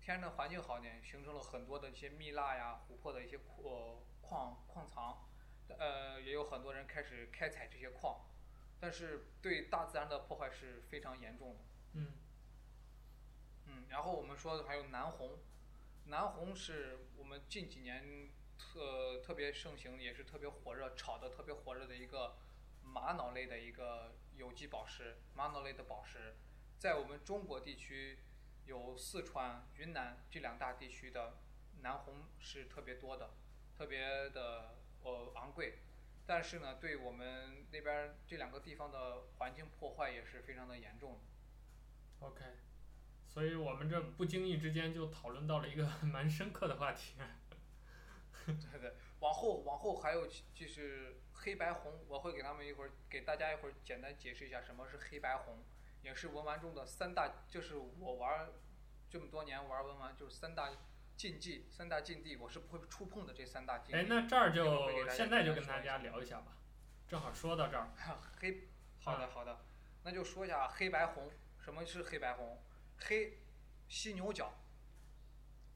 天然的环境好一点，形成了很多的一些蜜蜡呀、琥珀的一些矿矿矿藏，呃，也有很多人开始开采这些矿，但是对大自然的破坏是非常严重的。嗯。嗯，然后我们说的还有南红。南红是我们近几年特特别盛行，也是特别火热、炒得特别火热的一个玛瑙类的一个有机宝石，玛瑙类的宝石，在我们中国地区有四川、云南这两大地区的南红是特别多的，特别的呃昂贵，但是呢，对我们那边这两个地方的环境破坏也是非常的严重。OK。所以我们这不经意之间就讨论到了一个 蛮深刻的话题。对对，往后往后还有就是黑白红，我会给他们一会儿给大家一会儿简单解释一下什么是黑白红，也是文玩中的三大，就是我玩这么多年玩文玩就是三大禁忌，三大禁地，我是不会触碰的这三大禁地。哎，那这儿就现在就跟大家聊一下吧，正好说到这儿。黑，好的好的，那就说一下黑白红，什么是黑白红？黑，犀牛角。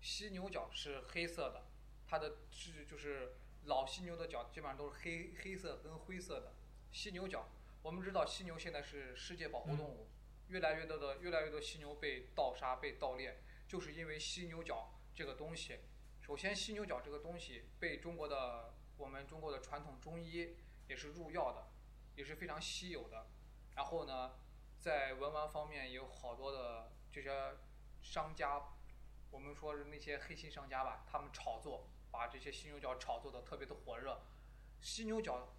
犀牛角是黑色的，它的是就是老犀牛的角基本上都是黑黑色跟灰色的。犀牛角，我们知道犀牛现在是世界保护动物，越来越多的越来越多犀牛被盗杀被盗猎，就是因为犀牛角这个东西。首先，犀牛角这个东西被中国的我们中国的传统中医也是入药的，也是非常稀有的。然后呢，在文玩方面也有好多的。这些商家，我们说是那些黑心商家吧，他们炒作，把这些犀牛角炒作的特别的火热。犀牛角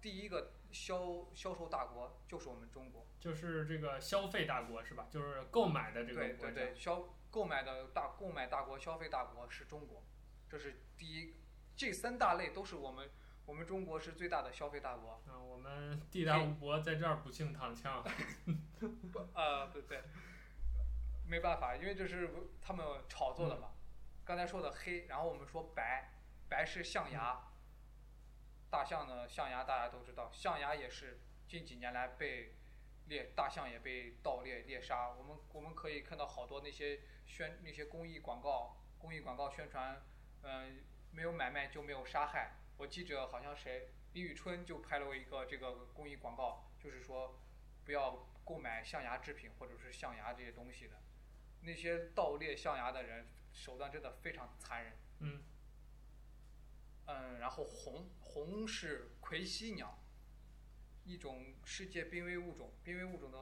第一个销销售大国就是我们中国，就是这个消费大国是吧？就是购买的这个国家。对对对，消购买的大购买大国消费大国是中国，这是第一。这三大类都是我们我们中国是最大的消费大国。嗯，我们地大物博，在这儿不幸躺枪。不，呃，对对。没办法，因为这是他们炒作的嘛。刚才说的黑，然后我们说白，白是象牙。大象的象牙大家都知道，象牙也是近几年来被猎，大象也被盗猎猎杀。我们我们可以看到好多那些宣那些公益广告，公益广告宣传，嗯，没有买卖就没有杀害。我记着好像谁，李宇春就拍了一个这个公益广告，就是说不要购买象牙制品或者是象牙这些东西的。那些盗猎象牙的人手段真的非常残忍。嗯。嗯，然后红红是奎犀鸟，一种世界濒危物种，濒危物种的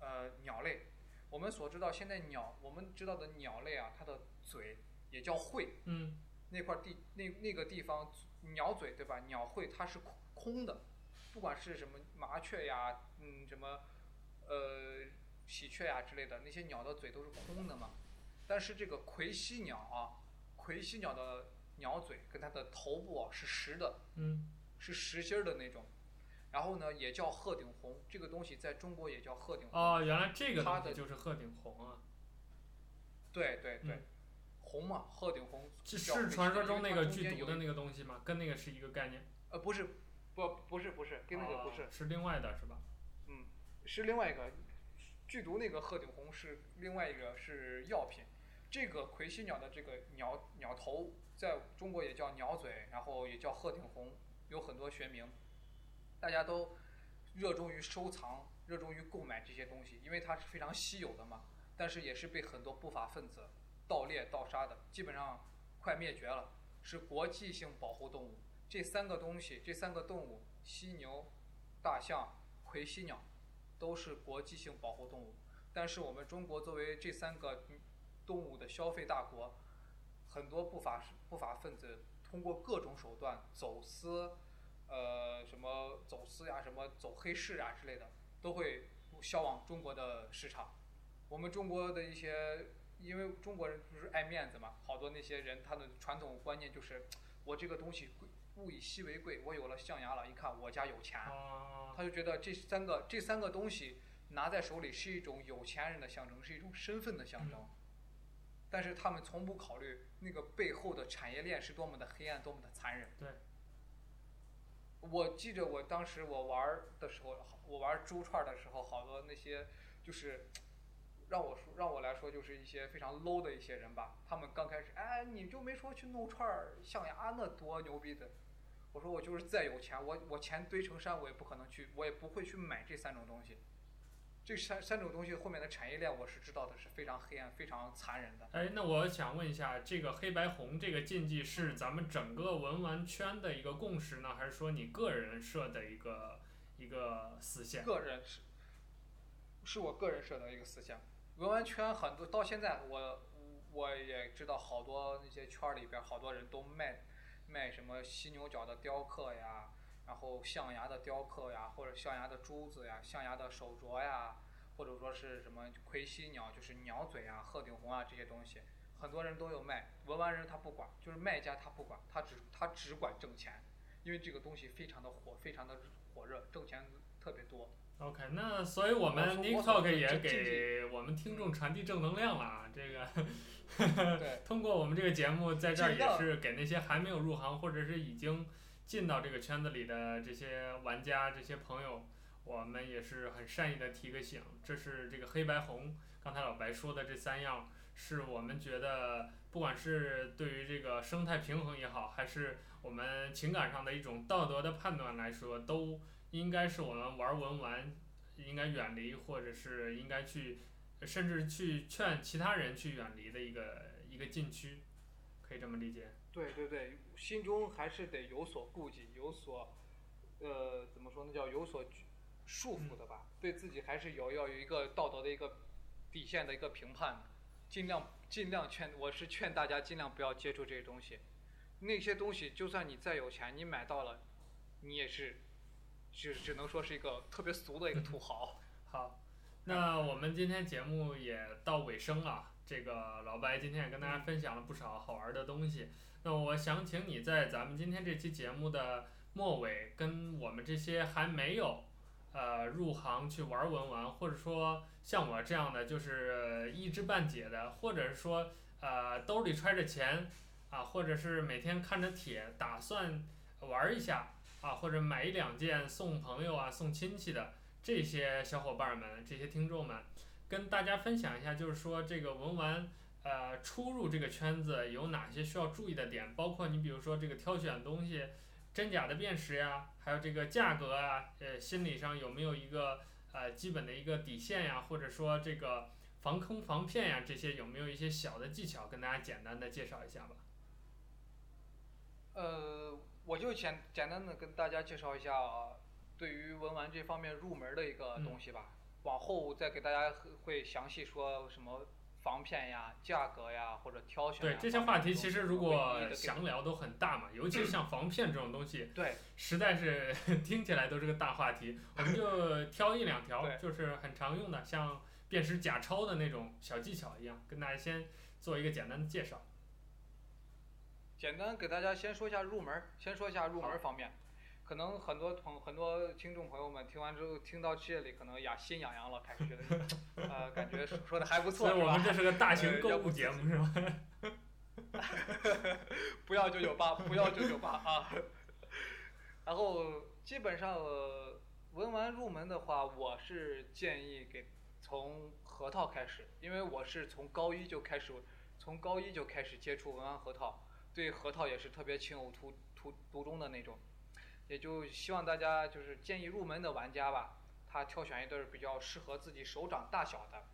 呃鸟类。我们所知道现在鸟，我们知道的鸟类啊，它的嘴也叫喙。嗯。那块地那那个地方鸟嘴对吧？鸟喙它是空空的，不管是什么麻雀呀，嗯，什么呃喜鹊呀之类的，那些鸟的嘴都是空的嘛。但是这个魁犀鸟啊，魁犀鸟的鸟嘴跟它的头部啊是实的，嗯，是实心儿的那种。然后呢，也叫鹤顶红，这个东西在中国也叫鹤顶红。哦，原来这个就是鹤顶红啊。对对对。嗯红嘛，鹤顶红是传说中那个剧毒的那个东西吗？跟那个是一个概念？呃，不是，不，不是，不是，跟那个不是。哦、是另外的是吧？嗯，是另外一个，剧毒那个鹤顶红是另外一个是药品。这个魁犀鸟的这个鸟鸟头，在中国也叫鸟嘴，然后也叫鹤顶红，有很多学名。大家都热衷于收藏，热衷于购买这些东西，因为它是非常稀有的嘛。但是也是被很多不法分子。盗猎盗杀的基本上快灭绝了，是国际性保护动物。这三个东西，这三个动物，犀牛、大象、魁犀鸟，都是国际性保护动物。但是我们中国作为这三个动物的消费大国，很多不法不法分子通过各种手段走私，呃，什么走私呀，什么走黑市啊之类的，都会销往中国的市场。我们中国的一些。因为中国人不是爱面子嘛，好多那些人他的传统观念就是，我这个东西，物以稀为贵，我有了象牙了，一看我家有钱，他就觉得这三个这三个东西拿在手里是一种有钱人的象征，是一种身份的象征。但是他们从不考虑那个背后的产业链是多么的黑暗，多么的残忍。对。我记着我当时我玩的时候，我玩珠串的时候，好多那些就是。让我说，让我来说，就是一些非常 low 的一些人吧。他们刚开始，哎，你就没说去弄串儿象牙，那多牛逼的。我说我就是再有钱，我我钱堆成山，我也不可能去，我也不会去买这三种东西。这三三种东西后面的产业链，我是知道的，是非常黑暗、非常残忍的。哎，那我想问一下，这个黑白红这个禁忌是咱们整个文玩圈的一个共识呢，还是说你个人设的一个一个思想？个人是，是我个人设的一个思想。文玩圈很多，到现在我我也知道好多那些圈里边好多人都卖卖什么犀牛角的雕刻呀，然后象牙的雕刻呀，或者象牙的珠子呀，象牙的手镯呀，或者说是什么魁犀鸟，就是鸟嘴啊、鹤顶红啊这些东西，很多人都有卖。文玩人他不管，就是卖家他不管，他只他只管挣钱，因为这个东西非常的火，非常的火热，挣钱特别多。OK，那所以我们 Nick Talk 也给我们听众传递正能量了啊！这个，通过我们这个节目，在这儿也是给那些还没有入行或者是已经进到这个圈子里的这些玩家、这些朋友，我们也是很善意的提个醒。这是这个黑白红，刚才老白说的这三样，是我们觉得不管是对于这个生态平衡也好，还是我们情感上的一种道德的判断来说，都。应该是我们玩文玩，应该远离，或者是应该去，甚至去劝其他人去远离的一个一个禁区，可以这么理解。对对对，心中还是得有所顾忌，有所，呃，怎么说呢？叫有所束缚的吧。嗯、对自己还是有要有一个道德的一个底线的一个评判，尽量尽量劝，我是劝大家尽量不要接触这些东西。那些东西，就算你再有钱，你买到了，你也是。只只能说是一个特别俗的一个土豪。好，那我们今天节目也到尾声了。这个老白今天也跟大家分享了不少好玩的东西。那我想请你在咱们今天这期节目的末尾，跟我们这些还没有呃入行去玩文玩，或者说像我这样的就是一知半解的，或者是说呃兜里揣着钱啊，或者是每天看着帖打算玩一下。啊，或者买一两件送朋友啊、送亲戚的这些小伙伴们、这些听众们，跟大家分享一下，就是说这个文玩，呃，初入这个圈子有哪些需要注意的点？包括你比如说这个挑选东西，真假的辨识呀，还有这个价格啊，呃，心理上有没有一个呃基本的一个底线呀？或者说这个防坑防骗呀，这些有没有一些小的技巧，跟大家简单的介绍一下吧？呃，我就简简单的跟大家介绍一下，对于文玩这方面入门的一个东西吧。嗯、往后再给大家会详细说什么防骗呀、价格呀或者挑选。对这些话题，其实如果详聊都很大嘛，尤其是像防骗这种东西，对，实在是 听起来都是个大话题。我们就 挑一两条，就是很常用的，像辨识假钞的那种小技巧一样，跟大家先做一个简单的介绍。简单给大家先说一下入门，先说一下入门方面，可能很多朋很多听众朋友们听完之后，听到这里可能呀心痒痒了，开始觉得，呃，感觉说的还不错，所以我们这是个大型购物节目是吧？不要九九八，不要九九八啊！然后基本上文玩入门的话，我是建议给从核桃开始，因为我是从高一就开始，从高一就开始接触文玩核桃。对核桃也是特别情有独独独钟的那种，也就希望大家就是建议入门的玩家吧，他挑选一对比较适合自己手掌大小的，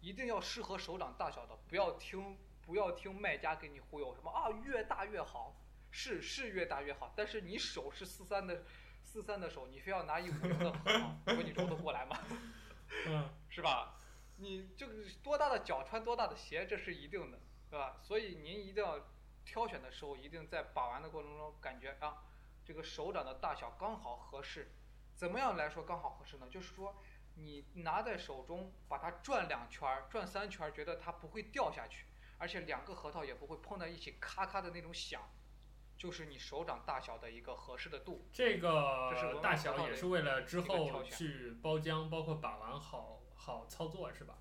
一定要适合手掌大小的，不要听不要听卖家给你忽悠什么啊越大越好，是是越大越好，但是你手是四三的四三的手，你非要拿一五零的核桃，你说你揉得过来吗？嗯，是吧？你这个多大的脚穿多大的鞋，这是一定的，对吧？所以您一定要。挑选的时候，一定在把玩的过程中感觉啊，这个手掌的大小刚好合适。怎么样来说刚好合适呢？就是说，你拿在手中，把它转两圈、转三圈，觉得它不会掉下去，而且两个核桃也不会碰在一起咔咔的那种响，就是你手掌大小的一个合适的度。这个大小也是为了之后去包浆，包括把玩好好操作，是吧？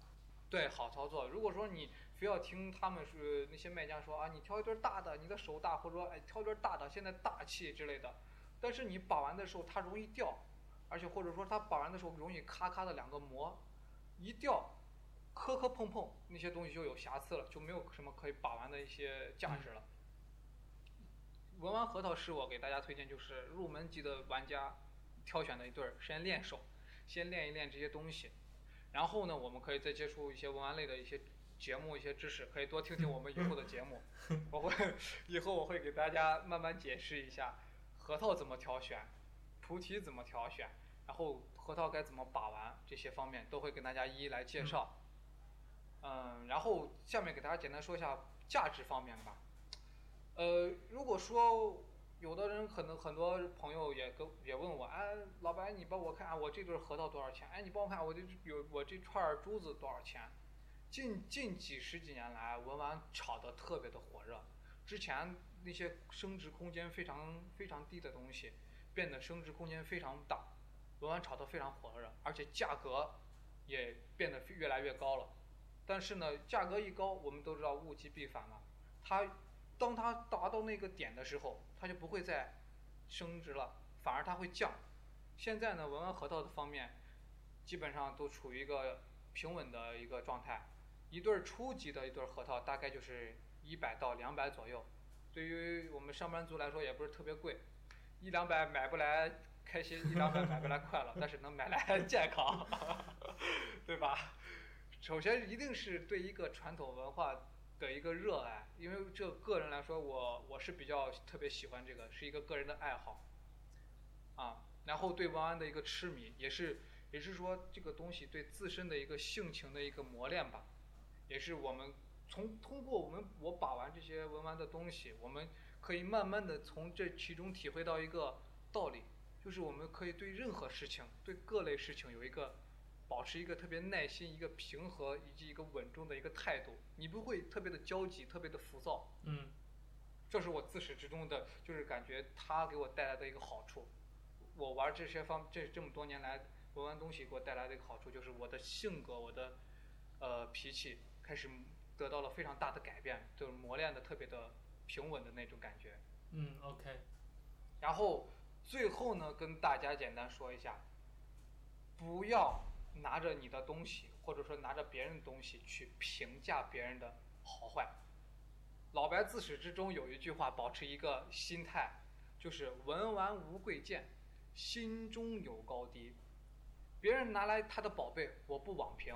对，好操作。如果说你不要听他们是那些卖家说啊，你挑一对大的，你的手大，或者说哎挑一对大的，现在大气之类的。但是你把玩的时候它容易掉，而且或者说它把玩的时候容易咔咔的两个膜一掉，磕磕碰碰那些东西就有瑕疵了，就没有什么可以把玩的一些价值了。文玩核桃是我给大家推荐，就是入门级的玩家挑选的一对，先练手，先练一练这些东西，然后呢，我们可以再接触一些文玩类的一些。节目一些知识可以多听听我们以后的节目，我会 以后我会给大家慢慢解释一下核桃怎么挑选，菩提怎么挑选，然后核桃该怎么把玩，这些方面都会跟大家一一来介绍。嗯，然后下面给大家简单说一下价值方面吧。呃，如果说有的人可能很多朋友也跟也问我，哎，老白你帮我看我这对核桃多少钱？哎，你帮我看我这有我这串珠子多少钱？近近几十几年来，文玩炒得特别的火热。之前那些升值空间非常非常低的东西，变得升值空间非常大，文玩炒得非常火热，而且价格也变得越来越高了。但是呢，价格一高，我们都知道物极必反嘛。它当它达到那个点的时候，它就不会再升值了，反而它会降。现在呢，文玩核桃的方面，基本上都处于一个平稳的一个状态。一对初级的一对核桃大概就是一百到两百左右，对于我们上班族来说也不是特别贵，一两百买不来开心，一两百买不来快乐，但是能买来 健康，对吧？首先一定是对一个传统文化的一个热爱，因为这个人来说我，我是比较特别喜欢这个，是一个个人的爱好，啊，然后对文安的一个痴迷，也是也是说这个东西对自身的一个性情的一个磨练吧。也是我们从通过我们我把玩这些文玩的东西，我们可以慢慢的从这其中体会到一个道理，就是我们可以对任何事情，对各类事情有一个保持一个特别耐心、一个平和以及一个稳重的一个态度，你不会特别的焦急、特别的浮躁。嗯，这是我自始至终的，就是感觉它给我带来的一个好处。我玩这些方这这么多年来文玩东西给我带来的一个好处，就是我的性格，我的呃脾气。开始得到了非常大的改变，就是磨练的特别的平稳的那种感觉。嗯，OK。然后最后呢，跟大家简单说一下，不要拿着你的东西，或者说拿着别人的东西去评价别人的好坏。老白自始至终有一句话，保持一个心态，就是文玩无贵贱，心中有高低。别人拿来他的宝贝，我不妄评。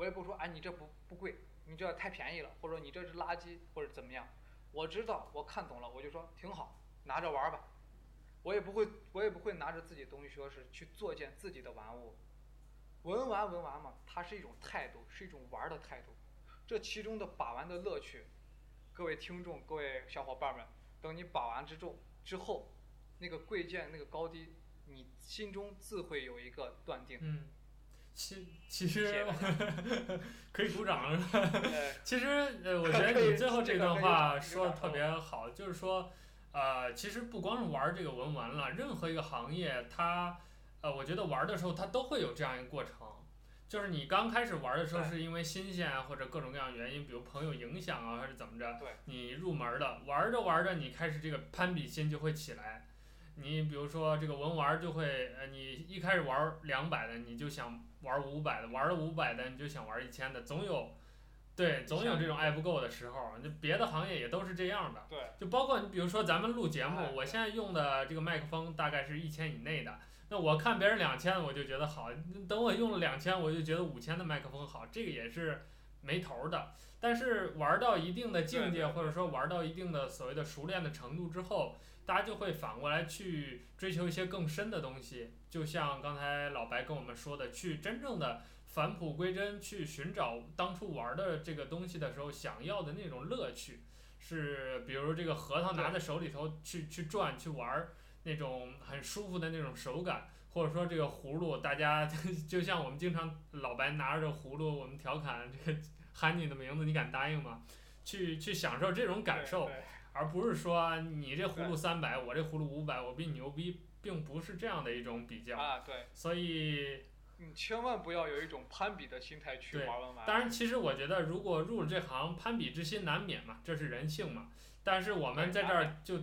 我也不说，哎，你这不不贵，你这太便宜了，或者你这是垃圾，或者怎么样？我知道，我看懂了，我就说挺好，拿着玩吧，我也不会我也不会拿着自己东西说是去作践自己的玩物。文玩文玩嘛，它是一种态度，是一种玩的态度。这其中的把玩的乐趣，各位听众、各位小伙伴们，等你把玩之中之后，那个贵贱、那个高低，你心中自会有一个断定。嗯，其其实 可以鼓掌是吧？其实呃，我觉得你最后这段话说的特别好，就是说，呃，其实不光是玩这个文玩了，任何一个行业它。呃，我觉得玩的时候，它都会有这样一个过程，就是你刚开始玩的时候，是因为新鲜啊，或者各种各样原因，比如朋友影响啊，还是怎么着，你入门的，玩着玩着，你开始这个攀比心就会起来。你比如说这个文玩就会，呃，你一开始玩两百的，你就想玩五百的，玩了五百的，你就想玩一千的，总有，对，总有这种爱不够的时候。就别的行业也都是这样的，就包括你比如说咱们录节目，我现在用的这个麦克风大概是一千以内的。那我看别人两千，我就觉得好。等我用了两千，我就觉得五千的麦克风好。这个也是没头的。但是玩到一定的境界，或者说玩到一定的所谓的熟练的程度之后，大家就会反过来去追求一些更深的东西。就像刚才老白跟我们说的，去真正的返璞归真，去寻找当初玩的这个东西的时候想要的那种乐趣。是比如这个核桃拿在手里头去去转去玩。那种很舒服的那种手感，或者说这个葫芦，大家 就像我们经常老白拿着葫芦，我们调侃这个 喊你的名字，你敢答应吗？去去享受这种感受，而不是说你这葫芦三百，我这葫芦五百，我比你牛逼，并不是这样的一种比较。啊，对。所以，你千万不要有一种攀比的心态去玩文玩。当然，其实我觉得，如果入了这行，攀比之心难免嘛，这是人性嘛。但是我们在这儿就。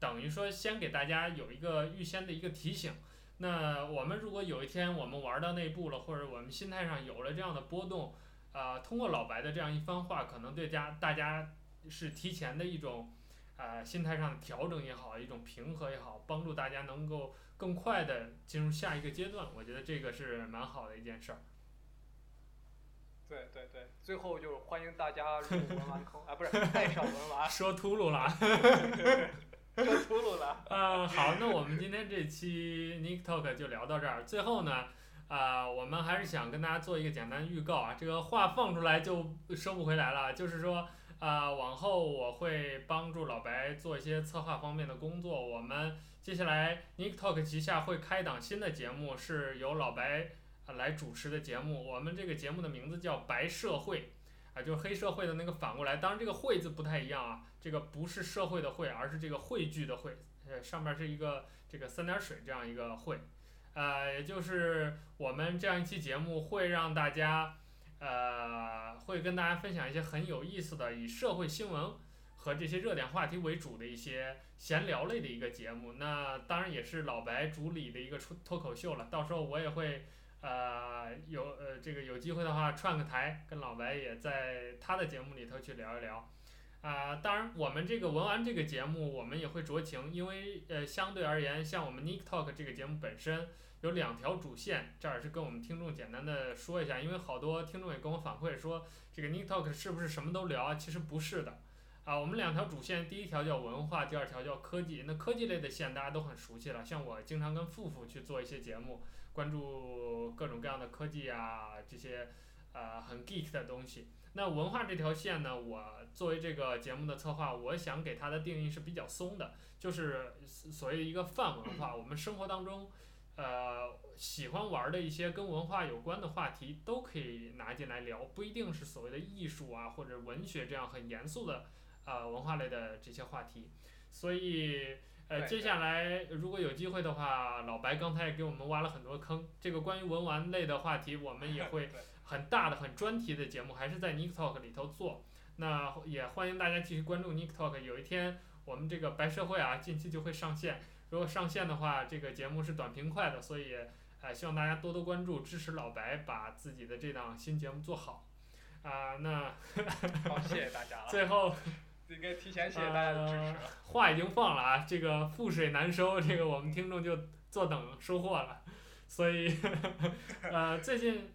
等于说，先给大家有一个预先的一个提醒。那我们如果有一天我们玩到那一步了，或者我们心态上有了这样的波动，呃，通过老白的这样一番话，可能对家大家是提前的一种，呃，心态上的调整也好，一种平和也好，帮助大家能够更快的进入下一个阶段。我觉得这个是蛮好的一件事儿。对对对，最后就是欢迎大家入文玩坑 啊，不是爱上文玩。说秃噜了。说秃噜了。嗯，好，那我们今天这期 Nick Talk 就聊到这儿。最后呢，啊、呃，我们还是想跟大家做一个简单预告啊，这个话放出来就收不回来了。就是说，啊、往后我会帮助老白做一些策划方面的工作。我们接下来 Nick Talk 旗下会开档新的节目，是由老白来主持的节目。我们这个节目的名字叫《白社会》。啊，就是黑社会的那个反过来，当然这个“会”字不太一样啊，这个不是社会的“会”，而是这个汇聚的“汇”，呃，上面是一个这个三点水这样一个“会”，呃，也就是我们这样一期节目会让大家，呃，会跟大家分享一些很有意思的以社会新闻和这些热点话题为主的一些闲聊类的一个节目，那当然也是老白主理的一个出脱口秀了，到时候我也会。呃，有呃，这个有机会的话串个台，跟老白也在他的节目里头去聊一聊。啊、呃，当然我们这个文玩这个节目，我们也会酌情，因为呃，相对而言，像我们 Nick Talk 这个节目本身有两条主线，这儿是跟我们听众简单的说一下，因为好多听众也跟我反馈说，这个 Nick Talk 是不是什么都聊啊？其实不是的。啊，我们两条主线，第一条叫文化，第二条叫科技。那科技类的线大家都很熟悉了，像我经常跟富富去做一些节目。关注各种各样的科技啊，这些呃很 geek 的东西。那文化这条线呢，我作为这个节目的策划，我想给它的定义是比较松的，就是所谓一个泛文化。我们生活当中，呃，喜欢玩的一些跟文化有关的话题都可以拿进来聊，不一定是所谓的艺术啊或者文学这样很严肃的呃文化类的这些话题，所以。呃，接下来如果有机会的话，老白刚才也给我们挖了很多坑。这个关于文玩类的话题，我们也会 很大的、很专题的节目，还是在 Nick Talk 里头做。那也欢迎大家继续关注 Nick Talk。有一天，我们这个白社会啊，近期就会上线。如果上线的话，这个节目是短平快的，所以呃，希望大家多多关注，支持老白把自己的这档新节目做好。啊、呃，那好，谢谢大家了。最后。应该提前谢谢大家的支持。呃，话已经放了啊，这个覆水难收，这个我们听众就坐等收获了。所以，呃，最近，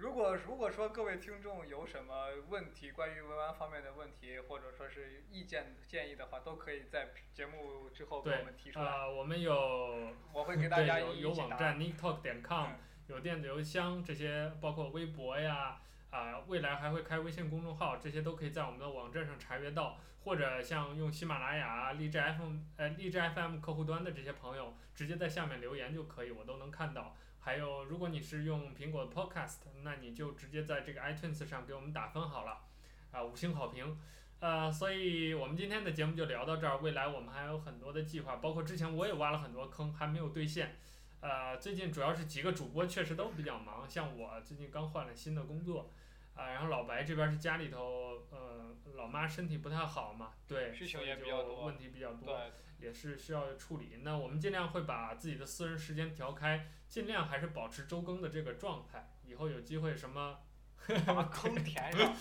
如果如果说各位听众有什么问题，关于文玩方面的问题，或者说是意见建议的话，都可以在节目之后给我们提出来。呃，我们有，我会给大家有有网站 nicktalk 点 com，有电子邮箱，这些包括微博呀，啊、呃，未来还会开微信公众号，这些都可以在我们的网站上查阅到。或者像用喜马拉雅、荔枝 FM 呃荔枝 FM 客户端的这些朋友，直接在下面留言就可以，我都能看到。还有，如果你是用苹果的 Podcast，那你就直接在这个 iTunes 上给我们打分好了，啊，五星好评。呃，所以我们今天的节目就聊到这儿。未来我们还有很多的计划，包括之前我也挖了很多坑，还没有兑现。呃，最近主要是几个主播确实都比较忙，像我最近刚换了新的工作。啊，然后老白这边是家里头，呃，老妈身体不太好嘛，对，需求也比较多，问题比较多，也是需要处理。那我们尽量会把自己的私人时间调开，尽量还是保持周更的这个状态。以后有机会什么，把坑填上，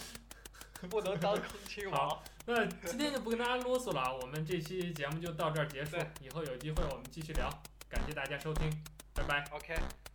不能当空气 王。好，那今天就不跟大家啰嗦了，我们这期节目就到这儿结束。以后有机会我们继续聊，感谢大家收听，拜拜。OK。